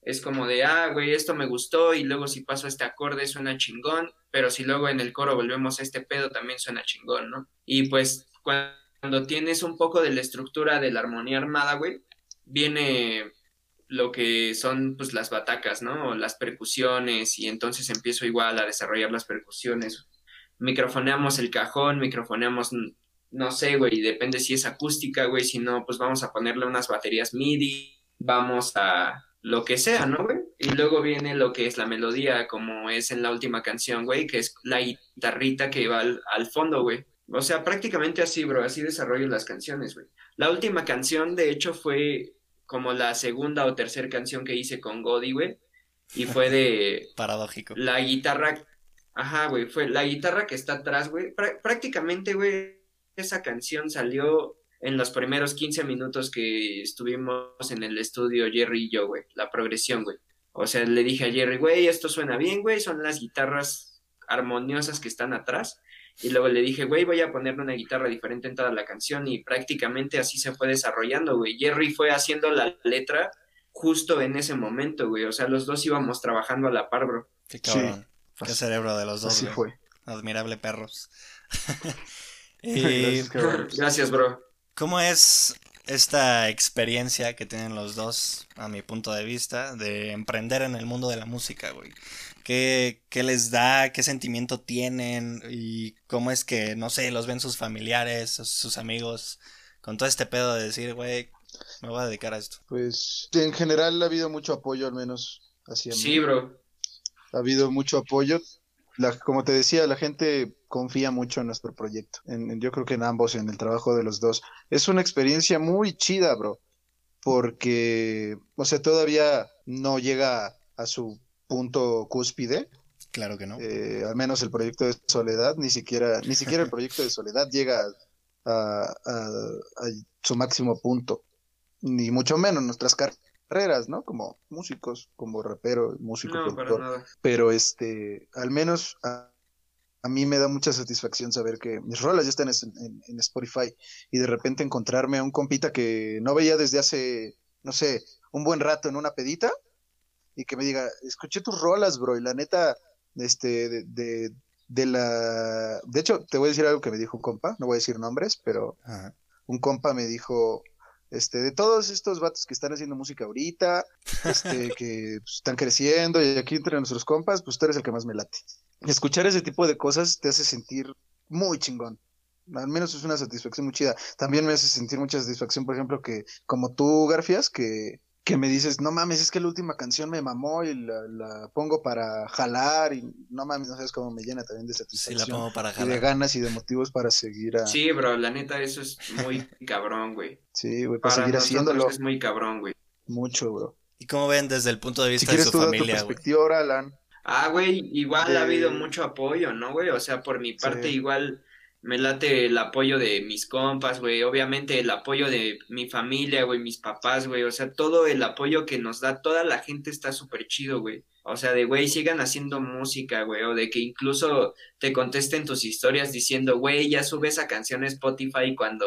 Es como de, ah, güey, esto me gustó y luego si paso este acorde suena chingón, pero si luego en el coro volvemos a este pedo también suena chingón, ¿no? Y pues cuando tienes un poco de la estructura de la armonía armada, güey, viene lo que son pues las batacas, ¿no? Las percusiones y entonces empiezo igual a desarrollar las percusiones. Microfoneamos el cajón, microfoneamos no sé, güey, depende si es acústica, güey, si no, pues vamos a ponerle unas baterías MIDI, vamos a lo que sea, ¿no, güey? Y luego viene lo que es la melodía, como es en la última canción, güey, que es la guitarrita que va al, al fondo, güey. O sea, prácticamente así, bro, así desarrollo las canciones, güey. La última canción, de hecho, fue como la segunda o tercera canción que hice con Godi, güey, y fue de Paradójico. la guitarra, ajá, güey, fue la guitarra que está atrás, güey. Prá- prácticamente, güey, esa canción salió en los primeros 15 minutos que estuvimos en el estudio Jerry y yo, güey, la progresión, güey. O sea, le dije a Jerry, güey, esto suena bien, güey, son las guitarras armoniosas que están atrás. Y luego le dije, güey, voy a ponerle una guitarra diferente en toda la canción y prácticamente así se fue desarrollando, güey. Jerry fue haciendo la letra justo en ese momento, güey. O sea, los dos íbamos trabajando a la par, bro. Qué cabrón. Qué Así- cerebro de los dos. Así güey. fue. Admirable perros. y. Gracias, bro. ¿Cómo es esta experiencia que tienen los dos, a mi punto de vista, de emprender en el mundo de la música, güey? ¿Qué, qué les da? ¿Qué sentimiento tienen? ¿Y cómo es que, no sé, los ven sus familiares, sus, amigos, con todo este pedo de decir, güey, me voy a dedicar a esto? Pues en general ha habido mucho apoyo, al menos hacia mí. Sí, bro. Ha habido mucho apoyo. La, como te decía, la gente confía mucho en nuestro proyecto. En, en- yo creo que en ambos, en el trabajo de los dos. Es una experiencia muy chida, bro. Porque, o sea, todavía no llega a su punto cúspide. Claro que no. eh, al menos el proyecto de Soledad, ni siquiera, ni siquiera el proyecto de Soledad llega a, a- a su máximo punto. Ni mucho menos nuestras carreras carreras, ¿no? Como músicos, como rapero, músico, No, para productor. nada. Pero este, al menos a, a mí me da mucha satisfacción saber que mis rolas ya están en, en- en Spotify y de repente encontrarme a un compita que no veía desde hace, no sé, un buen rato en una pedita y que me diga, escuché tus rolas, bro, y la neta, este, de, de, de la... De hecho, te voy a decir algo que me dijo un compa, no voy a decir nombres, pero Ajá. un compa me dijo, este, de todos estos vatos que están haciendo música ahorita, este, que pues, están creciendo y aquí entre nuestros compas, pues tú eres el que más me late. Escuchar ese tipo de cosas te hace sentir muy chingón. Al menos es una satisfacción muy chida. También me hace sentir mucha satisfacción, por ejemplo, que como tú, Garfias, que, que me dices, no mames, es que la última canción me mamó y la, la pongo para jalar y no mames, no sabes cómo me llena también de Sí, la satisfacción pongo para y de jalar. ganas y de motivos para seguir a... Sí, bro, la neta, eso es muy cabrón, güey. Sí, güey, para, Para seguir haciéndolo es muy cabrón, güey. mucho, bro. ¿Y cómo ven desde el punto de Si vista de su tú tu familia, güey? perspectiva ahora, Alan. Ah, güey, igual De- ha habido mucho apoyo, ¿no, güey? O sea, por mi parte Sí. igual me late el apoyo de mis compas, güey. Obviamente el apoyo de mi familia, güey, mis papás, güey. O sea, todo el apoyo que nos da toda la gente está súper chido, güey. O sea, de, güey, sigan haciendo música, güey. O de que incluso te contesten tus historias diciendo, güey, ya sube esa canción a Spotify cuando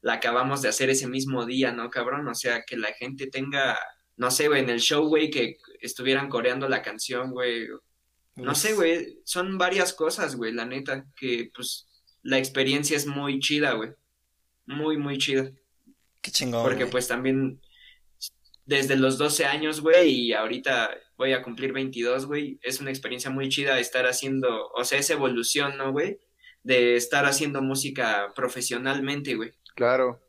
la acabamos de hacer ese mismo día, ¿no, cabrón? O sea, que la gente tenga, no sé, güey, en el show, güey, que estuvieran coreando la canción, güey. No sé, güey, son varias cosas, güey, la neta, que pues la experiencia es muy chida, güey. Muy, muy chida. Qué chingón, Porque pues también desde los 12 años, güey, y ahorita voy a cumplir 22, güey, es una experiencia muy chida estar haciendo, o sea, esa evolución, ¿no, güey? De estar haciendo música profesionalmente, güey. Claro.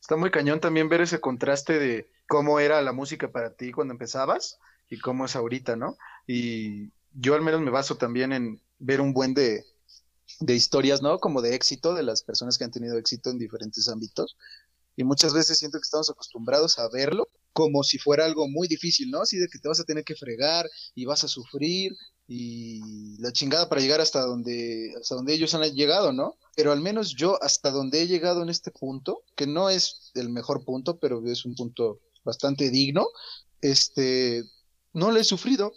Está muy cañón también ver ese contraste de cómo era la música para ti cuando empezabas y cómo es ahorita, ¿no? Y yo al menos me baso también en ver un buen de, de historias, ¿no? Como de éxito de las personas que han tenido éxito en diferentes ámbitos. Y muchas veces siento que estamos acostumbrados a verlo como si fuera algo muy difícil, ¿no? Así de que te vas a tener que fregar y vas a sufrir y la chingada para llegar hasta donde, hasta donde ellos han llegado, ¿no? Pero al menos yo hasta donde he llegado en este punto, que no es el mejor punto, pero es un punto bastante digno, este, no lo he sufrido.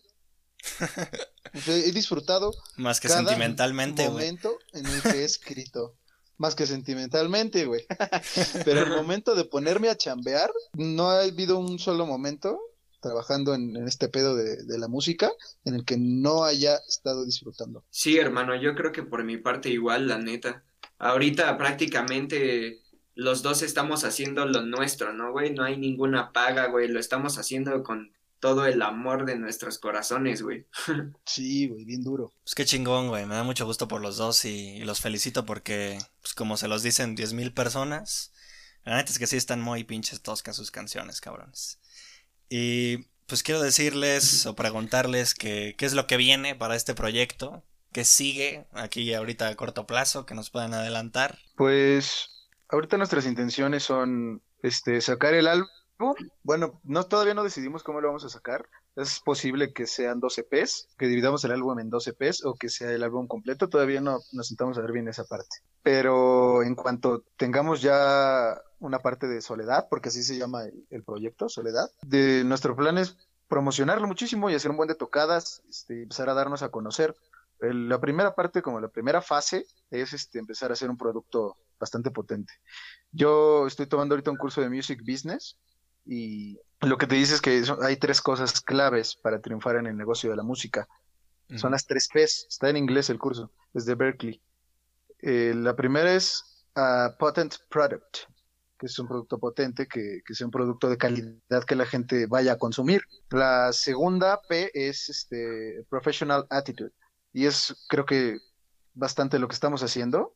He disfrutado Más que cada sentimentalmente, güey. momento en el que he escrito. Más que sentimentalmente, güey. Pero el momento de ponerme a chambear, no ha habido un solo momento trabajando en, en este pedo de, de la música en el que no haya estado disfrutando. Sí, hermano, yo creo que por mi parte igual, la neta. Ahorita prácticamente los dos estamos haciendo lo nuestro, ¿no, güey? No hay ninguna paga, güey. Lo estamos haciendo con todo el amor de nuestros corazones, güey. Sí, güey, bien duro. Pues qué chingón, güey. Me da mucho gusto por los dos y, y los felicito porque, pues como se los dicen 10.000 personas, la neta es que sí están muy pinches toscas sus canciones, cabrones. Y pues quiero decirles o preguntarles que, qué es lo que viene para este proyecto, qué sigue aquí ahorita a corto plazo, que nos puedan adelantar. Pues ahorita nuestras intenciones son este sacar el álbum. Bueno, no todavía no decidimos cómo lo vamos a sacar. Es posible que sean 12 EPs, que dividamos el álbum en 12 EPs o que sea el álbum completo. Todavía no nos sentamos a ver bien esa parte. Pero en cuanto tengamos ya una parte de Soledad, porque así se llama el, proyecto, Soledad, de nuestro plan es promocionarlo muchísimo y hacer un buen de tocadas, este, empezar a darnos a conocer. El- la primera parte, como la primera fase, es este, empezar a hacer un producto bastante potente. Yo estoy tomando ahorita un curso de Music Business y lo que te dice es que hay tres cosas claves para triunfar en el negocio de la música. Son las tres P's. Está en inglés el curso, es de Berkeley. Eh, la primera es ah, Potent Product, que es un producto potente, que, que sea un producto de calidad que la gente vaya a consumir. La segunda P es este, Professional Attitude, y es creo que bastante lo que estamos haciendo.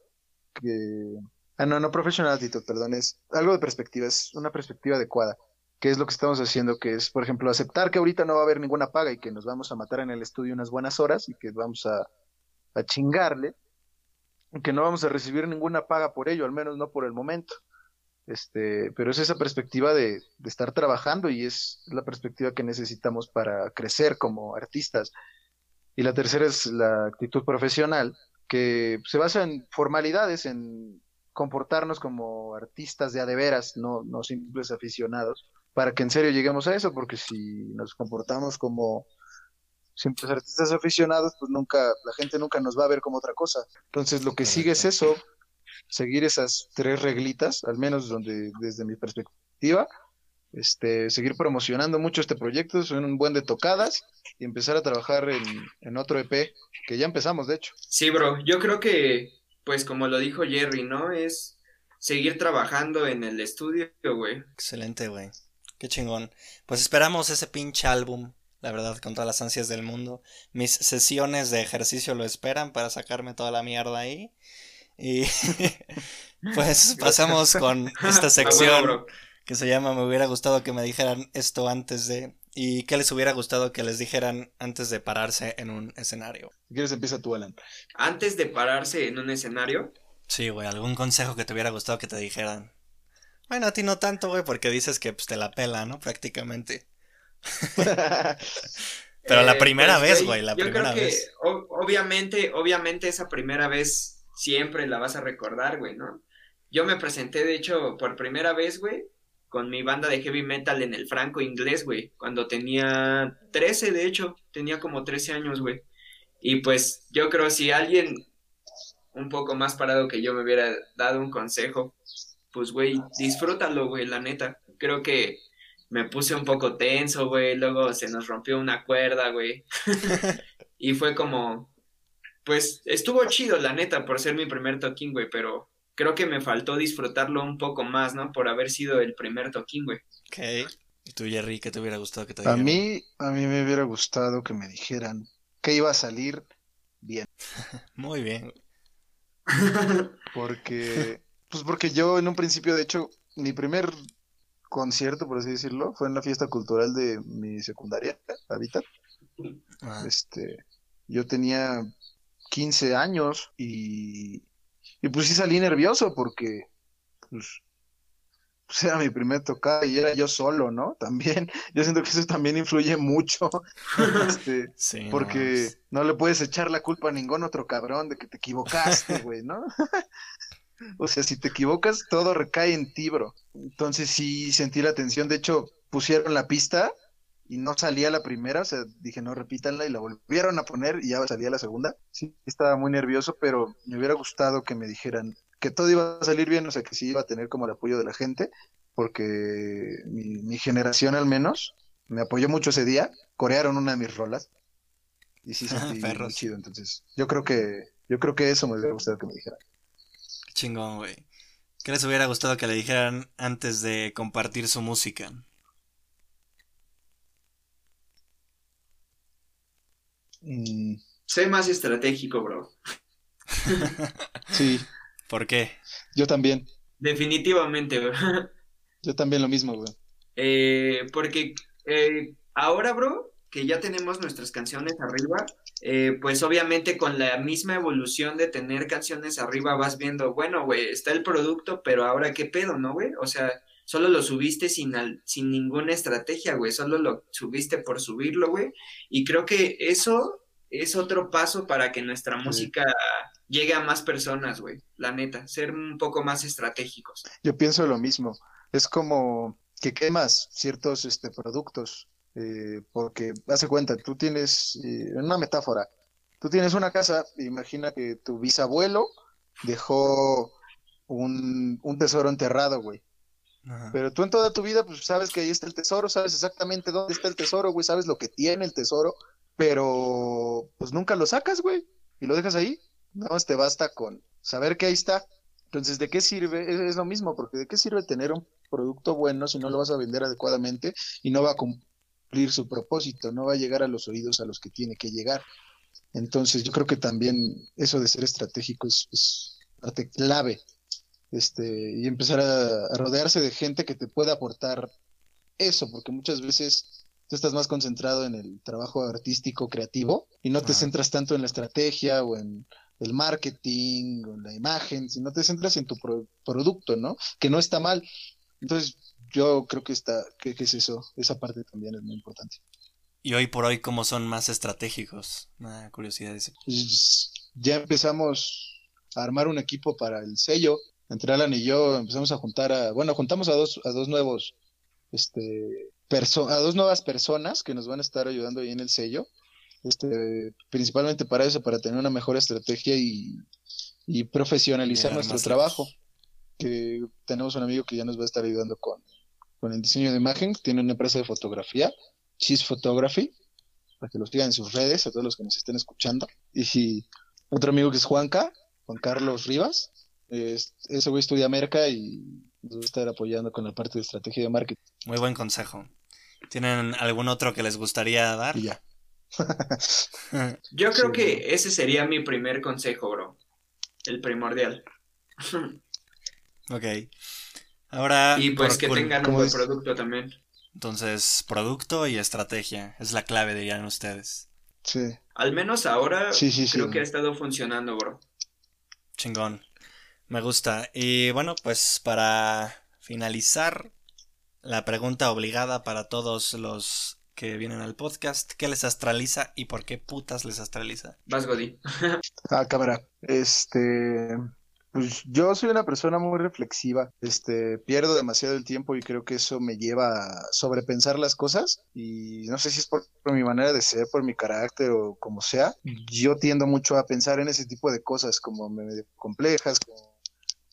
Que... Ah, no, no Professional Attitude, perdón, es algo de perspectiva, es una perspectiva adecuada. que es lo que estamos haciendo? Que es, por ejemplo, aceptar que ahorita no va a haber ninguna paga y que nos vamos a matar en el estudio unas buenas horas y que vamos a, a chingarle, y que no vamos a recibir ninguna paga por ello, al menos no por el momento. Este, pero es esa perspectiva de, de estar trabajando y es la perspectiva que necesitamos para crecer como artistas. Y la tercera es la actitud profesional, que se basa en formalidades, en comportarnos como artistas de a de veras, no, no simples aficionados, para que en serio lleguemos a eso, porque si nos comportamos como simples artistas aficionados, pues nunca, la gente nunca nos va a ver como otra cosa. Entonces lo que sigue es eso, seguir esas tres reglitas, al menos donde desde mi perspectiva, este, seguir promocionando mucho este proyecto, son un buen de tocadas y empezar a trabajar en, en otro EP, que ya empezamos de hecho. Sí, bro, yo creo que, pues como lo dijo Jerry, ¿no? Es seguir trabajando en el estudio, güey. Excelente, güey. Qué chingón. Pues esperamos ese pinche álbum, la verdad, con todas las ansias del mundo. Mis sesiones de ejercicio lo esperan para sacarme toda la mierda ahí. Y pues pasamos con esta sección que se llama Me hubiera gustado que me dijeran esto antes de... ¿Y qué les hubiera gustado que les dijeran antes de pararse en un escenario? Si quieres empieza tú, Alan. Antes de pararse en un escenario. Sí, güey, algún consejo que te hubiera gustado que te dijeran. Bueno, a ti no tanto, güey, porque dices que pues, te la pela, ¿no? Prácticamente. Pero la eh, primera pues, vez, güey, la yo primera creo vez. Obviamente, obviamente esa primera vez siempre la vas a recordar, güey, ¿no? Yo me presenté, de hecho, por primera vez, güey, con mi banda de heavy metal en el franco inglés, güey, cuando tenía 13, de hecho, tenía como 13 años, güey. Y pues yo creo si alguien un poco más parado que yo me hubiera dado un consejo, pues, güey, disfrútalo, güey, la neta. Creo que me puse un poco tenso, güey, luego se nos rompió una cuerda, güey. y fue como, pues, estuvo chido, la neta, por ser mi primer toquín, güey, pero creo que me faltó disfrutarlo un poco más, ¿no? Por haber sido el primer toquín, güey. Ok. ¿Y tú, Jerry, qué te hubiera gustado que te dijeran? A mí, a mí me hubiera gustado que me dijeran que iba a salir bien. Muy bien. Porque pues porque yo en un principio, de hecho, mi primer concierto, por así decirlo, fue en la fiesta cultural de mi secundaria, Habitat. Ah. Este, yo tenía 15 años y, y pues sí salí nervioso porque pues, pues, era mi primer tocada y era yo solo, ¿no? También, yo siento que eso también influye mucho, este, porque no, no, le puedes echar la culpa a ningún otro cabrón de que te equivocaste, güey, ¿no? O sea, si te equivocas, todo recae en ti, bro. Entonces sí sentí la tensión. De hecho, pusieron la pista y no salía la primera. O sea, dije, no, repítanla y la volvieron a poner y ya salía la segunda. Sí, estaba muy nervioso, pero me hubiera gustado que me dijeran que todo iba a salir bien, o sea, que sí iba a tener como el apoyo de la gente, porque mi, generación al menos me apoyó mucho ese día. Corearon una de mis rolas y sí sentí muy chido. Entonces, yo creo que, yo creo que eso me hubiera gustado que me dijeran chingón, güey. ¿Qué les hubiera gustado que le dijeran antes de compartir su música? Mm. Sé más estratégico, bro. sí. ¿Por qué? Yo también. Definitivamente, bro. Yo también lo mismo, güey. Eh, porque eh, ahora, bro, que ya tenemos nuestras canciones arriba, eh, pues obviamente con la misma evolución de tener canciones arriba vas viendo, bueno, güey, está el producto, pero ahora qué pedo, ¿no, güey? O sea, solo lo subiste sin, sin ninguna estrategia, güey, solo lo subiste por subirlo, güey. Y creo que eso es otro paso para que nuestra música llegue a más personas, güey, la neta, ser un poco más estratégicos. Yo pienso lo mismo, es como que quemas ciertos este, productos eh, porque hace cuenta, tú tienes, eh, una metáfora, tú tienes una casa, imagina que tu bisabuelo dejó un, tesoro enterrado, güey. Pero tú en toda tu vida, pues sabes que ahí está el tesoro, sabes exactamente dónde está el tesoro, güey, sabes lo que tiene el tesoro, pero pues nunca lo sacas, güey, y lo dejas ahí. Nada más te basta con saber que ahí está. Entonces, ¿de qué sirve? Es, es, lo mismo, porque ¿de qué sirve tener un producto bueno si no lo vas a vender adecuadamente y no va a, su propósito, no va a llegar a los oídos a los que tiene que llegar. Entonces yo creo que también eso de ser estratégico es, parte clave este, y empezar a, rodearse de gente que te pueda aportar eso, porque muchas veces tú estás más concentrado en el trabajo artístico creativo y no te centras tanto en la estrategia o en el marketing o en la imagen, sino te centras en tu producto, ¿no? Que no está mal. Entonces, yo creo que está, que, es eso, esa parte también es muy importante. Y hoy por hoy, ¿cómo son más estratégicos? Una curiosidad. Pues, ya empezamos a armar un equipo para el sello. Entre Alan y yo empezamos a juntar a, bueno, juntamos a dos, a dos nuevos este, a dos nuevas personas que nos van a estar ayudando ahí en el sello. Este, principalmente para eso, para tener una mejor estrategia y, profesionalizar nuestro trabajo. Que tenemos un amigo que ya nos va a estar ayudando con, con el diseño de imagen, tiene una empresa de fotografía, Cheese Photography, para que lo sigan en sus redes, a todos los que nos estén escuchando. Y otro amigo que es Juanca, Juan Carlos Rivas, ese güey estudia América y nos va a estar apoyando con la parte de estrategia de marketing. Muy buen consejo. ¿Tienen algún otro que les gustaría dar? ya. Yo creo que ese sería mi primer consejo, bro. El primordial. ok. Ahora. Y pues que tengan un buen producto también. Entonces, producto y estrategia es la clave, dirían ustedes. Sí. Al menos ahora creo que ha estado funcionando, bro. Chingón. Me gusta. Y bueno, pues para finalizar, la pregunta obligada para todos los que vienen al podcast, ¿qué les astraliza y por qué putas les astraliza? Vas, Godi. ah, cámara. Este, pues yo soy una persona muy reflexiva, este, pierdo demasiado el tiempo y creo que eso me lleva a sobrepensar las cosas y no sé si es por, mi manera de ser, por mi carácter o como sea, yo tiendo mucho a pensar en ese tipo de cosas como medio complejas, como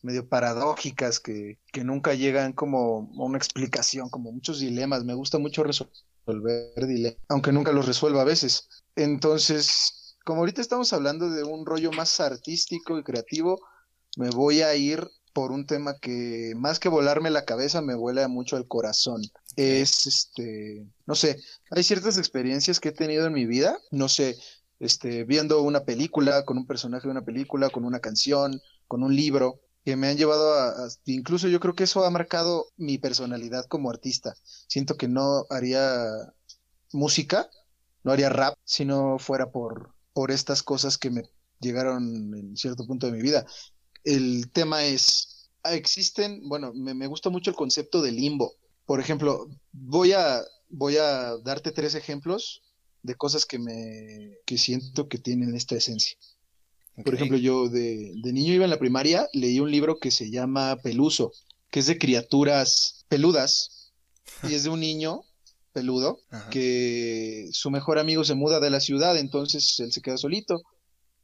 medio paradójicas que, que nunca llegan como a una explicación, como muchos dilemas. Me gusta mucho resolver dilemas, aunque nunca los resuelva a veces. Entonces, como ahorita estamos hablando de un rollo más artístico y creativo, me voy a ir por un tema que más que volarme la cabeza me vuela mucho el corazón. Es este, no sé, hay ciertas experiencias que he tenido en mi vida, no sé, este, viendo una película, con un personaje de una película, con una canción, con un libro, que me han llevado a, incluso yo creo que eso ha marcado mi personalidad como artista. Siento que no haría música, no haría rap si no fuera por, por estas cosas que me llegaron en cierto punto de mi vida. El tema es, existen, bueno, me, me gusta mucho el concepto de limbo. Por ejemplo, voy a, voy a darte tres ejemplos de cosas que me que siento que tienen esta esencia. Por ejemplo, yo de, niño iba en la primaria, leí un libro que se llama Peluso, que es de criaturas peludas, y es de un niño peludo que su mejor amigo se muda de la ciudad, entonces él se queda solito.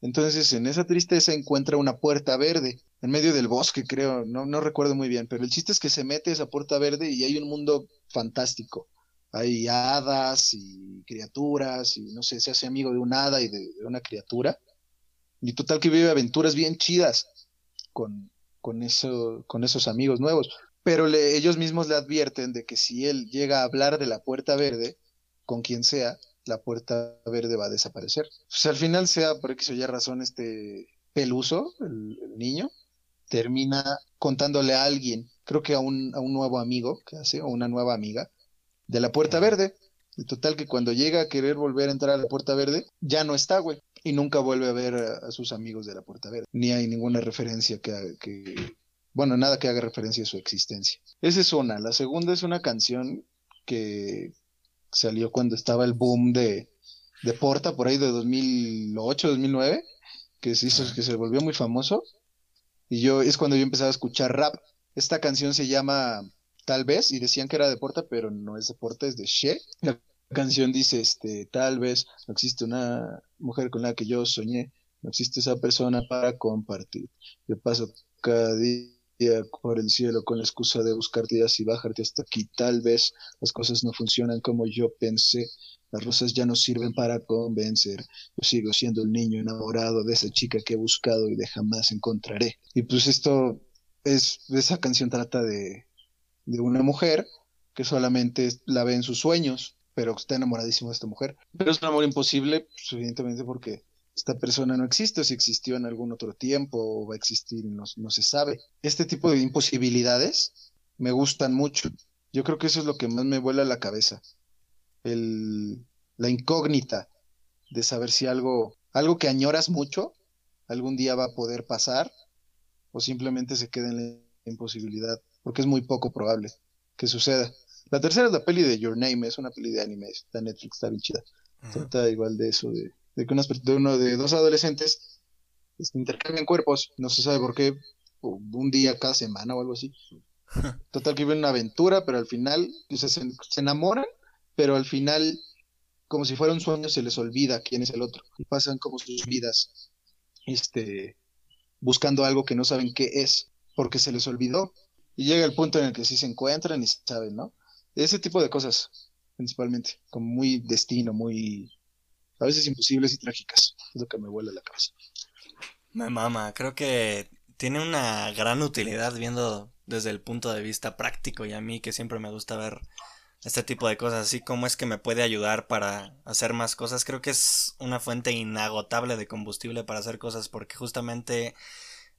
Entonces en esa tristeza encuentra una puerta verde en medio del bosque, creo, no, no recuerdo muy bien, pero el chiste es que se mete esa puerta verde y hay un mundo fantástico. Hay hadas y criaturas y no sé, se hace amigo de un hada y de una criatura y total que vive aventuras bien chidas con, con, eso, con esos amigos nuevos. Pero le, ellos mismos le advierten de que si él llega a hablar de la puerta verde, con quien sea, la puerta verde va a desaparecer. Pues al final sea por X o Y razón este peluso, el, niño, termina contándole a alguien, creo que a un, a un nuevo amigo que hace, o una nueva amiga, de la puerta verde. Y total que cuando llega a querer volver a entrar a la puerta verde, ya no está, güey y nunca vuelve a ver a, sus amigos de la Puerta Verde, ni hay ninguna referencia que, que, bueno, nada que haga referencia a su existencia. Esa es una. La segunda es una canción que salió cuando estaba el boom de, de Porta, por ahí de 2008, 2009, que se hizo, que se volvió muy famoso. Y yo, es cuando yo empezaba a escuchar rap. Esta canción se llama Tal vez, y decían que era de Porta, pero no es de Porta, es de She canción dice, este, tal vez no existe una mujer con la que yo soñé, no existe esa persona para compartir. Yo paso cada día por el cielo con la excusa de buscarte y bajarte hasta aquí. Tal vez las cosas no funcionan como yo pensé. Las rosas ya no sirven para convencer. Yo sigo siendo el niño enamorado de esa chica que he buscado y de jamás encontraré. Y pues esto es, esa canción trata de, de una mujer que solamente la ve en sus sueños pero está enamoradísimo de esta mujer. Pero es un amor imposible, pues, evidentemente porque esta persona no existe, o si existió en algún otro tiempo, o va a existir, no, no se sabe. Este tipo de imposibilidades me gustan mucho. Yo creo que eso es lo que más me vuela la cabeza. El, la incógnita de saber si algo, algo que añoras mucho, algún día va a poder pasar, o simplemente se queda en la imposibilidad, porque es muy poco probable que suceda. La tercera es la peli de Your Name, es una peli de anime, está Netflix, está bien chida. Trata igual de eso, de, que unas, de uno de dos adolescentes este, intercambian cuerpos, no se sabe por qué, un día cada semana o algo así. Total que viven una aventura, pero al final, o sea, se, se enamoran, pero al final, como si fuera un sueño, se les olvida quién es el otro. Y pasan como sus vidas, este, buscando algo que no saben qué es, porque se les olvidó. Y llega el punto en el que sí se encuentran y saben, ¿no? Ese tipo de cosas, principalmente, como muy destino, muy, a veces imposibles y trágicas, es lo que me vuela la cabeza. Me mama, creo que tiene una gran utilidad viendo desde el punto de vista práctico y a mí que siempre me gusta ver este tipo de cosas, así como es que me puede ayudar para hacer más cosas, creo que es una fuente inagotable de combustible para hacer cosas porque justamente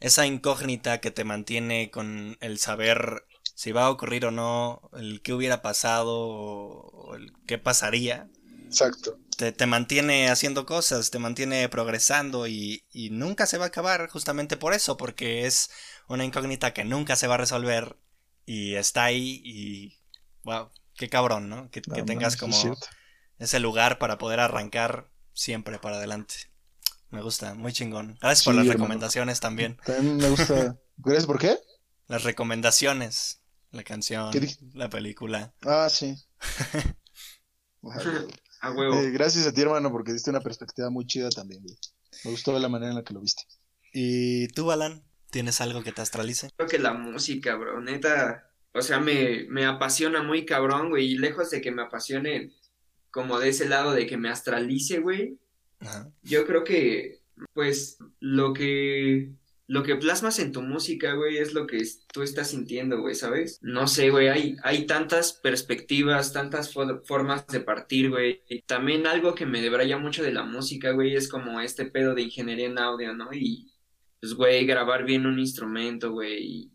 esa incógnita que te mantiene con el saber si va a ocurrir o no, el qué hubiera pasado o el qué pasaría. Exacto. Te, te mantiene haciendo cosas, te mantiene progresando y, y nunca se va a acabar justamente por eso, porque es una incógnita que nunca se va a resolver y está ahí y wow, qué cabrón, ¿no? Que, tengas como ese lugar para poder arrancar siempre para adelante. Me gusta, muy chingón. Gracias Sí, por las hermano. recomendaciones también. También me gusta. ¿Gracias por qué? Las recomendaciones, la canción, ¿Qué dij- la película. Ah, sí. A huevo. Eh, gracias a ti, hermano, porque diste una perspectiva muy chida también, güey. Me gustó la manera en la que lo viste. ¿Y tú, Alan? ¿Tienes algo que te astralice? Creo que la música, bro, neta, o sea, me, me apasiona muy cabrón, güey, y lejos de que me apasione como de ese lado de que me astralice, güey, Ajá. yo creo que, pues, lo que, lo que plasmas en tu música, güey, es lo que tú estás sintiendo, güey, ¿sabes? No sé, güey, hay, hay tantas perspectivas, tantas fo- formas de partir, güey. Y también algo que me debraya mucho de la música, güey, es como este pedo de ingeniería en audio, ¿no? Y, pues, güey, grabar bien un instrumento, güey, y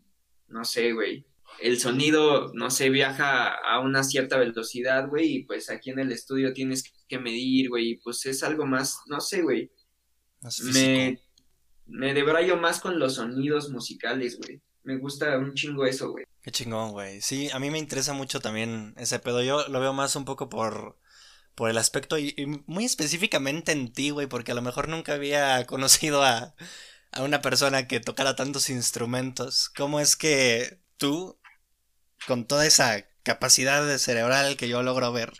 no sé, güey. El sonido, no sé, viaja a una cierta velocidad, güey, y pues aquí en el estudio tienes que medir, güey, y pues es algo más, no sé, güey. Me. Me debrayo más con los sonidos musicales, güey. Me gusta un chingo eso, güey. Qué chingón, güey. Sí, a mí me interesa mucho también ese pedo. Yo lo veo más un poco por, por el aspecto y, y muy específicamente en ti, güey, porque a lo mejor nunca había conocido a, a una persona que tocara tantos instrumentos. ¿Cómo es que tú, con toda esa capacidad cerebral que yo logro ver,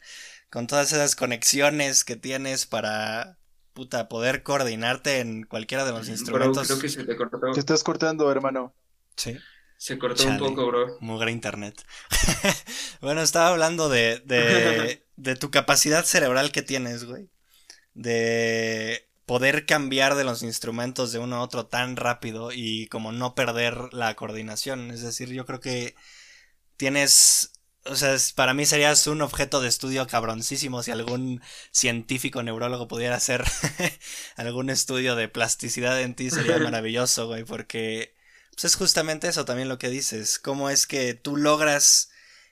con todas esas conexiones que tienes para, puta, poder coordinarte en cualquiera de los Bro, instrumentos? creo que se te cortó. Te estás cortando, hermano. Sí. Se cortó Chale. un poco, bro. Mugre internet. bueno, estaba hablando de, de, de tu capacidad cerebral que tienes, güey. De poder cambiar de los instrumentos de uno a otro tan rápido y como no perder la coordinación. Es decir, yo creo que tienes... O sea, para mí serías un objeto de estudio cabroncísimo si algún científico neurólogo pudiera hacer algún estudio de plasticidad en ti sería maravilloso, güey, porque pues es justamente eso también lo que dices. Cómo es que tú logras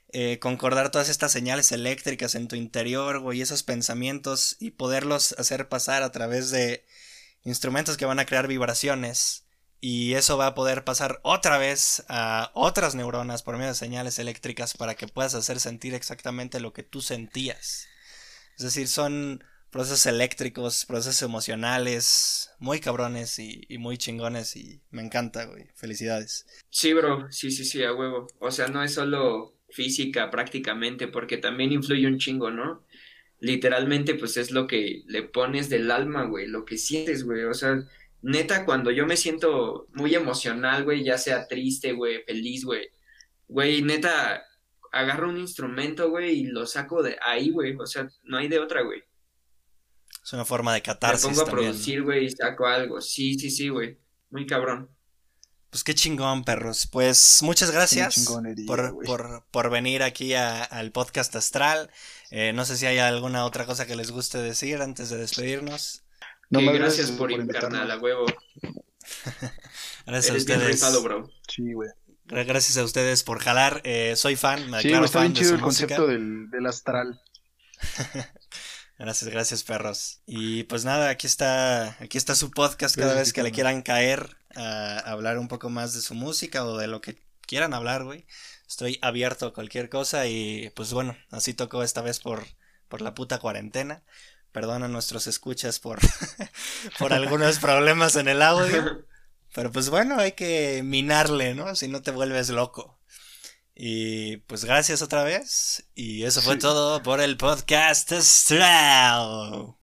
eh, concordar todas estas señales eléctricas en tu interior, güey, y esos pensamientos y poderlos hacer pasar a través de instrumentos que van a crear vibraciones. Y eso va a poder pasar otra vez a otras neuronas por medio de señales eléctricas para que puedas hacer sentir exactamente lo que tú sentías. Es decir, son procesos eléctricos, procesos emocionales, muy cabrones y, muy chingones y me encanta, güey. Felicidades. Sí, bro. Sí, sí, sí, a huevo. O sea, no es solo física prácticamente, porque también influye un chingo, ¿no? Literalmente, pues es lo que le pones del alma, güey, lo que sientes, güey. O sea, neta, cuando yo me siento muy emocional, güey, ya sea triste, güey, feliz, güey, güey, neta, agarro un instrumento, güey, y lo saco de ahí, güey. O sea, no hay de otra, güey. Es una forma de Me catarsis pongo a también. producir, güey, y saco algo. Sí, sí, sí, güey. Muy cabrón. Pues qué chingón, perros. Pues muchas gracias por, por, por venir aquí a- al podcast astral. Eh, no sé si hay alguna otra cosa que les guste decir antes de despedirnos. No Que gracias por invitarme. invitarme a huevo. Gracias a bien ustedes. rifado, bro. Sí, güey. Gra- Gracias a ustedes por jalar. Eh, soy fan, me Sí, declaro está fan bien de chido su el música. concepto del, del astral. Gracias, gracias, perros. Y pues nada, aquí está, aquí está su podcast cada vez que le quieran caer a hablar un poco más de su música o de lo que quieran hablar, güey. Estoy abierto a cualquier cosa y pues bueno, así tocó esta vez por, por la puta cuarentena. Perdón a nuestros escuchas por, por algunos problemas en el audio. Pero pues bueno, hay que minarle, ¿no? Si no te vuelves loco. Y pues gracias otra vez. Y eso fue todo por el podcast astral.